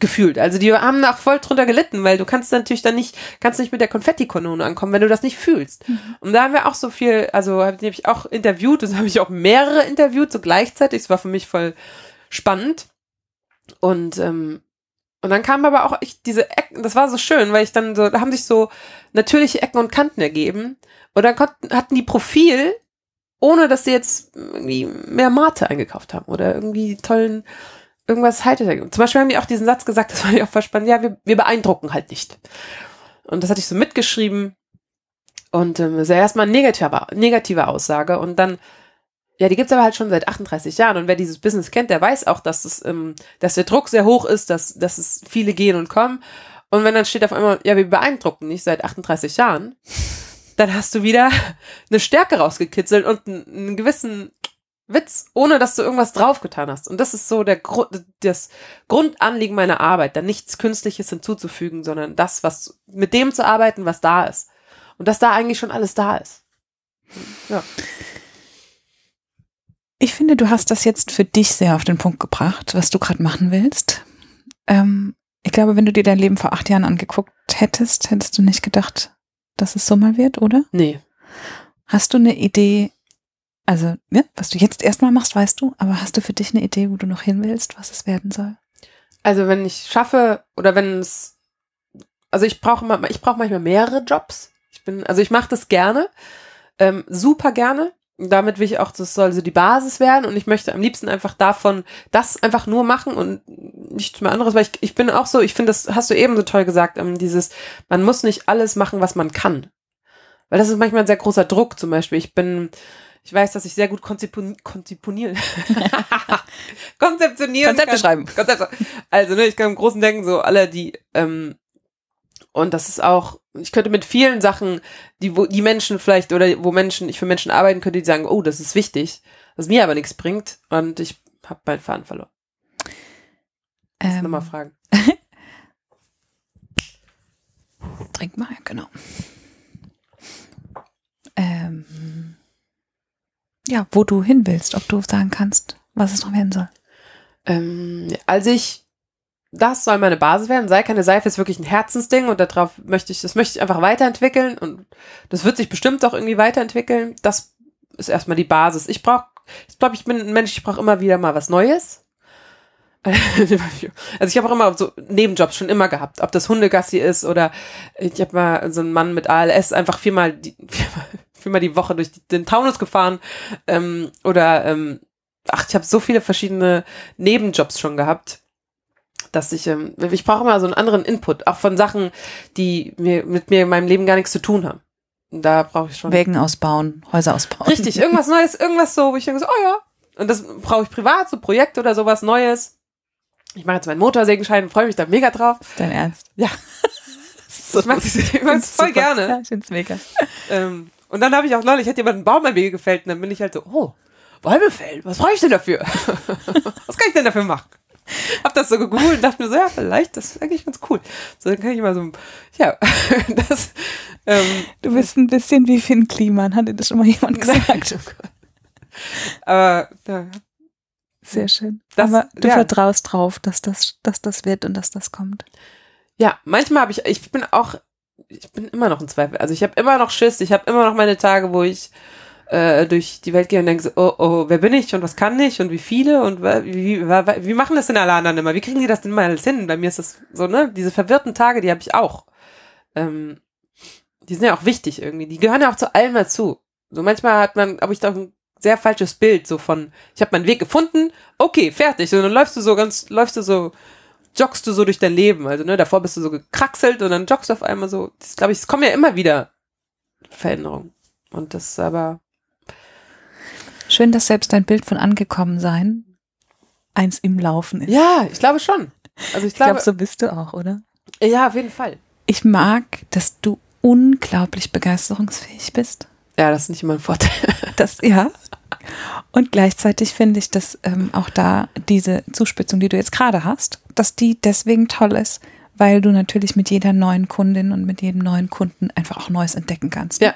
gefühlt. Also die haben da auch voll drunter gelitten, weil du kannst natürlich dann nicht, kannst nicht mit der Konfettikanone ankommen, wenn du das nicht fühlst. Und da haben wir auch so viel, also habe ich auch interviewt, das habe ich auch mehrere interviewt, so gleichzeitig. Es war für mich voll spannend. Und, ähm, und dann kamen aber auch echt diese Ecken, das war so schön, weil ich dann so, da haben sich so natürliche Ecken und Kanten ergeben. Und dann konnten, hatten die Profil, ohne dass sie jetzt irgendwie mehr Mate eingekauft haben oder irgendwie tollen irgendwas haltet. Zum Beispiel haben die auch diesen Satz gesagt, das fand ich auch voll spannend, ja, wir, wir beeindrucken halt nicht. Und das hatte ich so mitgeschrieben. Und ähm, das ist ja erstmal eine negative, negative Aussage. Und dann, ja, die gibt's aber halt schon seit 38 Jahren. Und wer dieses Business kennt, der weiß auch, dass es, ähm, dass der Druck sehr hoch ist, dass, dass es viele gehen und kommen. Und wenn dann steht auf einmal, ja, wir beeindrucken nicht seit 38 Jahren, dann hast du wieder eine Stärke rausgekitzelt und einen, einen gewissen Witz, ohne dass du irgendwas draufgetan hast. Und das ist so der Grund, das Grundanliegen meiner Arbeit, da nichts Künstliches hinzuzufügen, sondern das, was mit dem zu arbeiten, was da ist. Und dass da eigentlich schon alles da ist. Ja. Ich finde, du hast das jetzt für dich sehr auf den Punkt gebracht, was du gerade machen willst. Ähm, ich glaube, wenn du dir dein Leben vor acht Jahren angeguckt hättest, hättest du nicht gedacht, dass es so mal wird, oder? Nee. Hast du eine Idee, also, ja, was du jetzt erstmal machst, weißt du, aber hast du für dich eine Idee, wo du noch hin willst, was es werden soll? Also wenn ich schaffe oder wenn es, also ich brauche ich brauche manchmal mehrere Jobs. Ich bin, also ich mache das gerne, ähm, super gerne. Damit will ich auch, das soll so die Basis werden und ich möchte am liebsten einfach davon das einfach nur machen und nichts mehr anderes, weil ich, ich bin auch so, ich finde, das hast du eben so toll gesagt, ähm, dieses, man muss nicht alles machen, was man kann. Weil das ist manchmal ein sehr großer Druck zum Beispiel. Ich bin, ich weiß, dass ich sehr gut konzipon konziponieren, konzeptionieren Konzepte kann. schreiben. Konzepte. Also, ne, ich kann im Großen denken, so alle, die, ähm, und das ist auch, ich könnte mit vielen Sachen, die, wo die Menschen vielleicht, oder wo Menschen, ich für Menschen arbeiten könnte, die sagen, oh, das ist wichtig, was mir aber nichts bringt, und ich habe meinen Faden verloren. Ähm, Nochmal fragen. Trink mal, genau. Ähm, ja, wo du hin willst, ob du sagen kannst, was es noch werden soll. Ähm, als ich, das soll meine Basis werden, sei keine Seife ist wirklich ein Herzensding und darauf möchte ich, das möchte ich einfach weiterentwickeln und das wird sich bestimmt auch irgendwie weiterentwickeln. Das ist erstmal die Basis. Ich brauche, ich glaube, ich bin ein Mensch, ich brauche immer wieder mal was Neues. Also ich habe auch immer so Nebenjobs schon immer gehabt, ob das Hundegassi ist oder ich habe mal so einen Mann mit ALS einfach viermal viermal, viermal die Woche durch den Taunus gefahren ähm, oder ähm, ach, ich habe so viele verschiedene Nebenjobs schon gehabt, dass ich, ähm, ich brauche immer so einen anderen Input, auch von Sachen, die mir mit mir in meinem Leben gar nichts zu tun haben. Da brauche ich schon. Wägen ausbauen, Häuser ausbauen. Richtig, irgendwas Neues, irgendwas so, wo ich denke so, oh ja, und das brauche ich privat, so Projekt oder sowas Neues. Ich mache jetzt meinen Motorsägenschein, freue mich da mega drauf. Ist dein Ernst? Ja. So, ich mag es voll super. gerne. Ja, ich find's mega. Ähm, und dann habe ich auch neulich, hat jemand einen Baum an mir gefällt und dann bin ich halt so, oh, Bäume fällen, was brauche ich denn dafür? was kann ich denn dafür machen? Hab das so gegoogelt und dachte mir so, ja, vielleicht, das ist eigentlich ganz cool. So, dann kann ich mal so, ja, das, ähm, Du bist ein bisschen wie Finn Kliman, hat dir das schon mal jemand gesagt? Oh. Aber ja, Sehr schön. Das- Aber du ja. vertraust drauf, dass das, dass das wird und dass das kommt. ja, manchmal habe ich, ich bin auch, ich bin immer noch im Zweifel. Also ich habe immer noch Schiss, ich habe immer noch meine Tage, wo ich äh, durch die Welt gehe und denke, so, oh, oh, wer bin ich und was kann ich und wie viele und wie, wa- wie machen das denn alle anderen immer? Wie kriegen die das denn mal alles hin? Bei mir ist das so, ne? Diese verwirrten Tage, die habe ich auch. Ähm, die sind ja auch wichtig irgendwie. Die gehören ja auch zu allem dazu. So manchmal hat man, habe ich doch ein sehr falsches Bild so von, ich habe meinen Weg gefunden, okay, fertig. Und dann läufst du so ganz, läufst du so, joggst du so durch dein Leben. Also ne, davor bist du so gekraxelt und dann joggst du auf einmal so. Das glaube ich, es kommen ja immer wieder Veränderungen. Und das ist aber Schön, dass selbst dein Bild von angekommen sein eins im Laufen ist. ja, ich glaube schon. Also ich ich glaube, glaube, so bist du auch, oder? ja, auf jeden Fall. Ich mag, dass du unglaublich begeisterungsfähig bist. Ja, das ist nicht immer ein Vorteil. Das, ja. Und gleichzeitig finde ich, dass ähm, auch da diese Zuspitzung, die du jetzt gerade hast, dass die deswegen toll ist, weil du natürlich mit jeder neuen Kundin und mit jedem neuen Kunden einfach auch Neues entdecken kannst. Ja.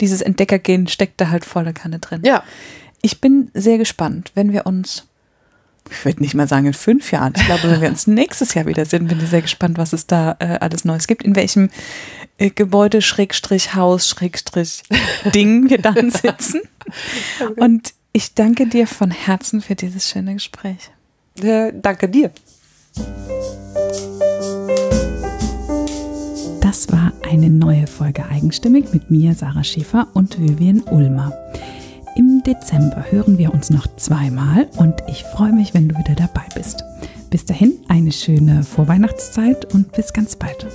Dieses Entdeckergehen steckt da halt volle Kanne drin. Ja, Ich bin sehr gespannt, wenn wir uns, ich würde nicht mal sagen in fünf Jahren, ich glaube, wenn wir uns nächstes Jahr wieder sehen, bin ich sehr gespannt, was es da äh, alles Neues gibt, in welchem äh, Gebäude, Schrägstrich, Haus, Schrägstrich, Ding wir dann sitzen. Und ich danke dir von Herzen für dieses schöne Gespräch. äh, danke dir. Das war eine neue Folge Eigenstimmig mit mir, Sarah Schäfer und Vivian Ulmer. Im Dezember hören wir uns noch zweimal und ich freue mich, wenn du wieder dabei bist. Bis dahin eine schöne Vorweihnachtszeit und bis ganz bald.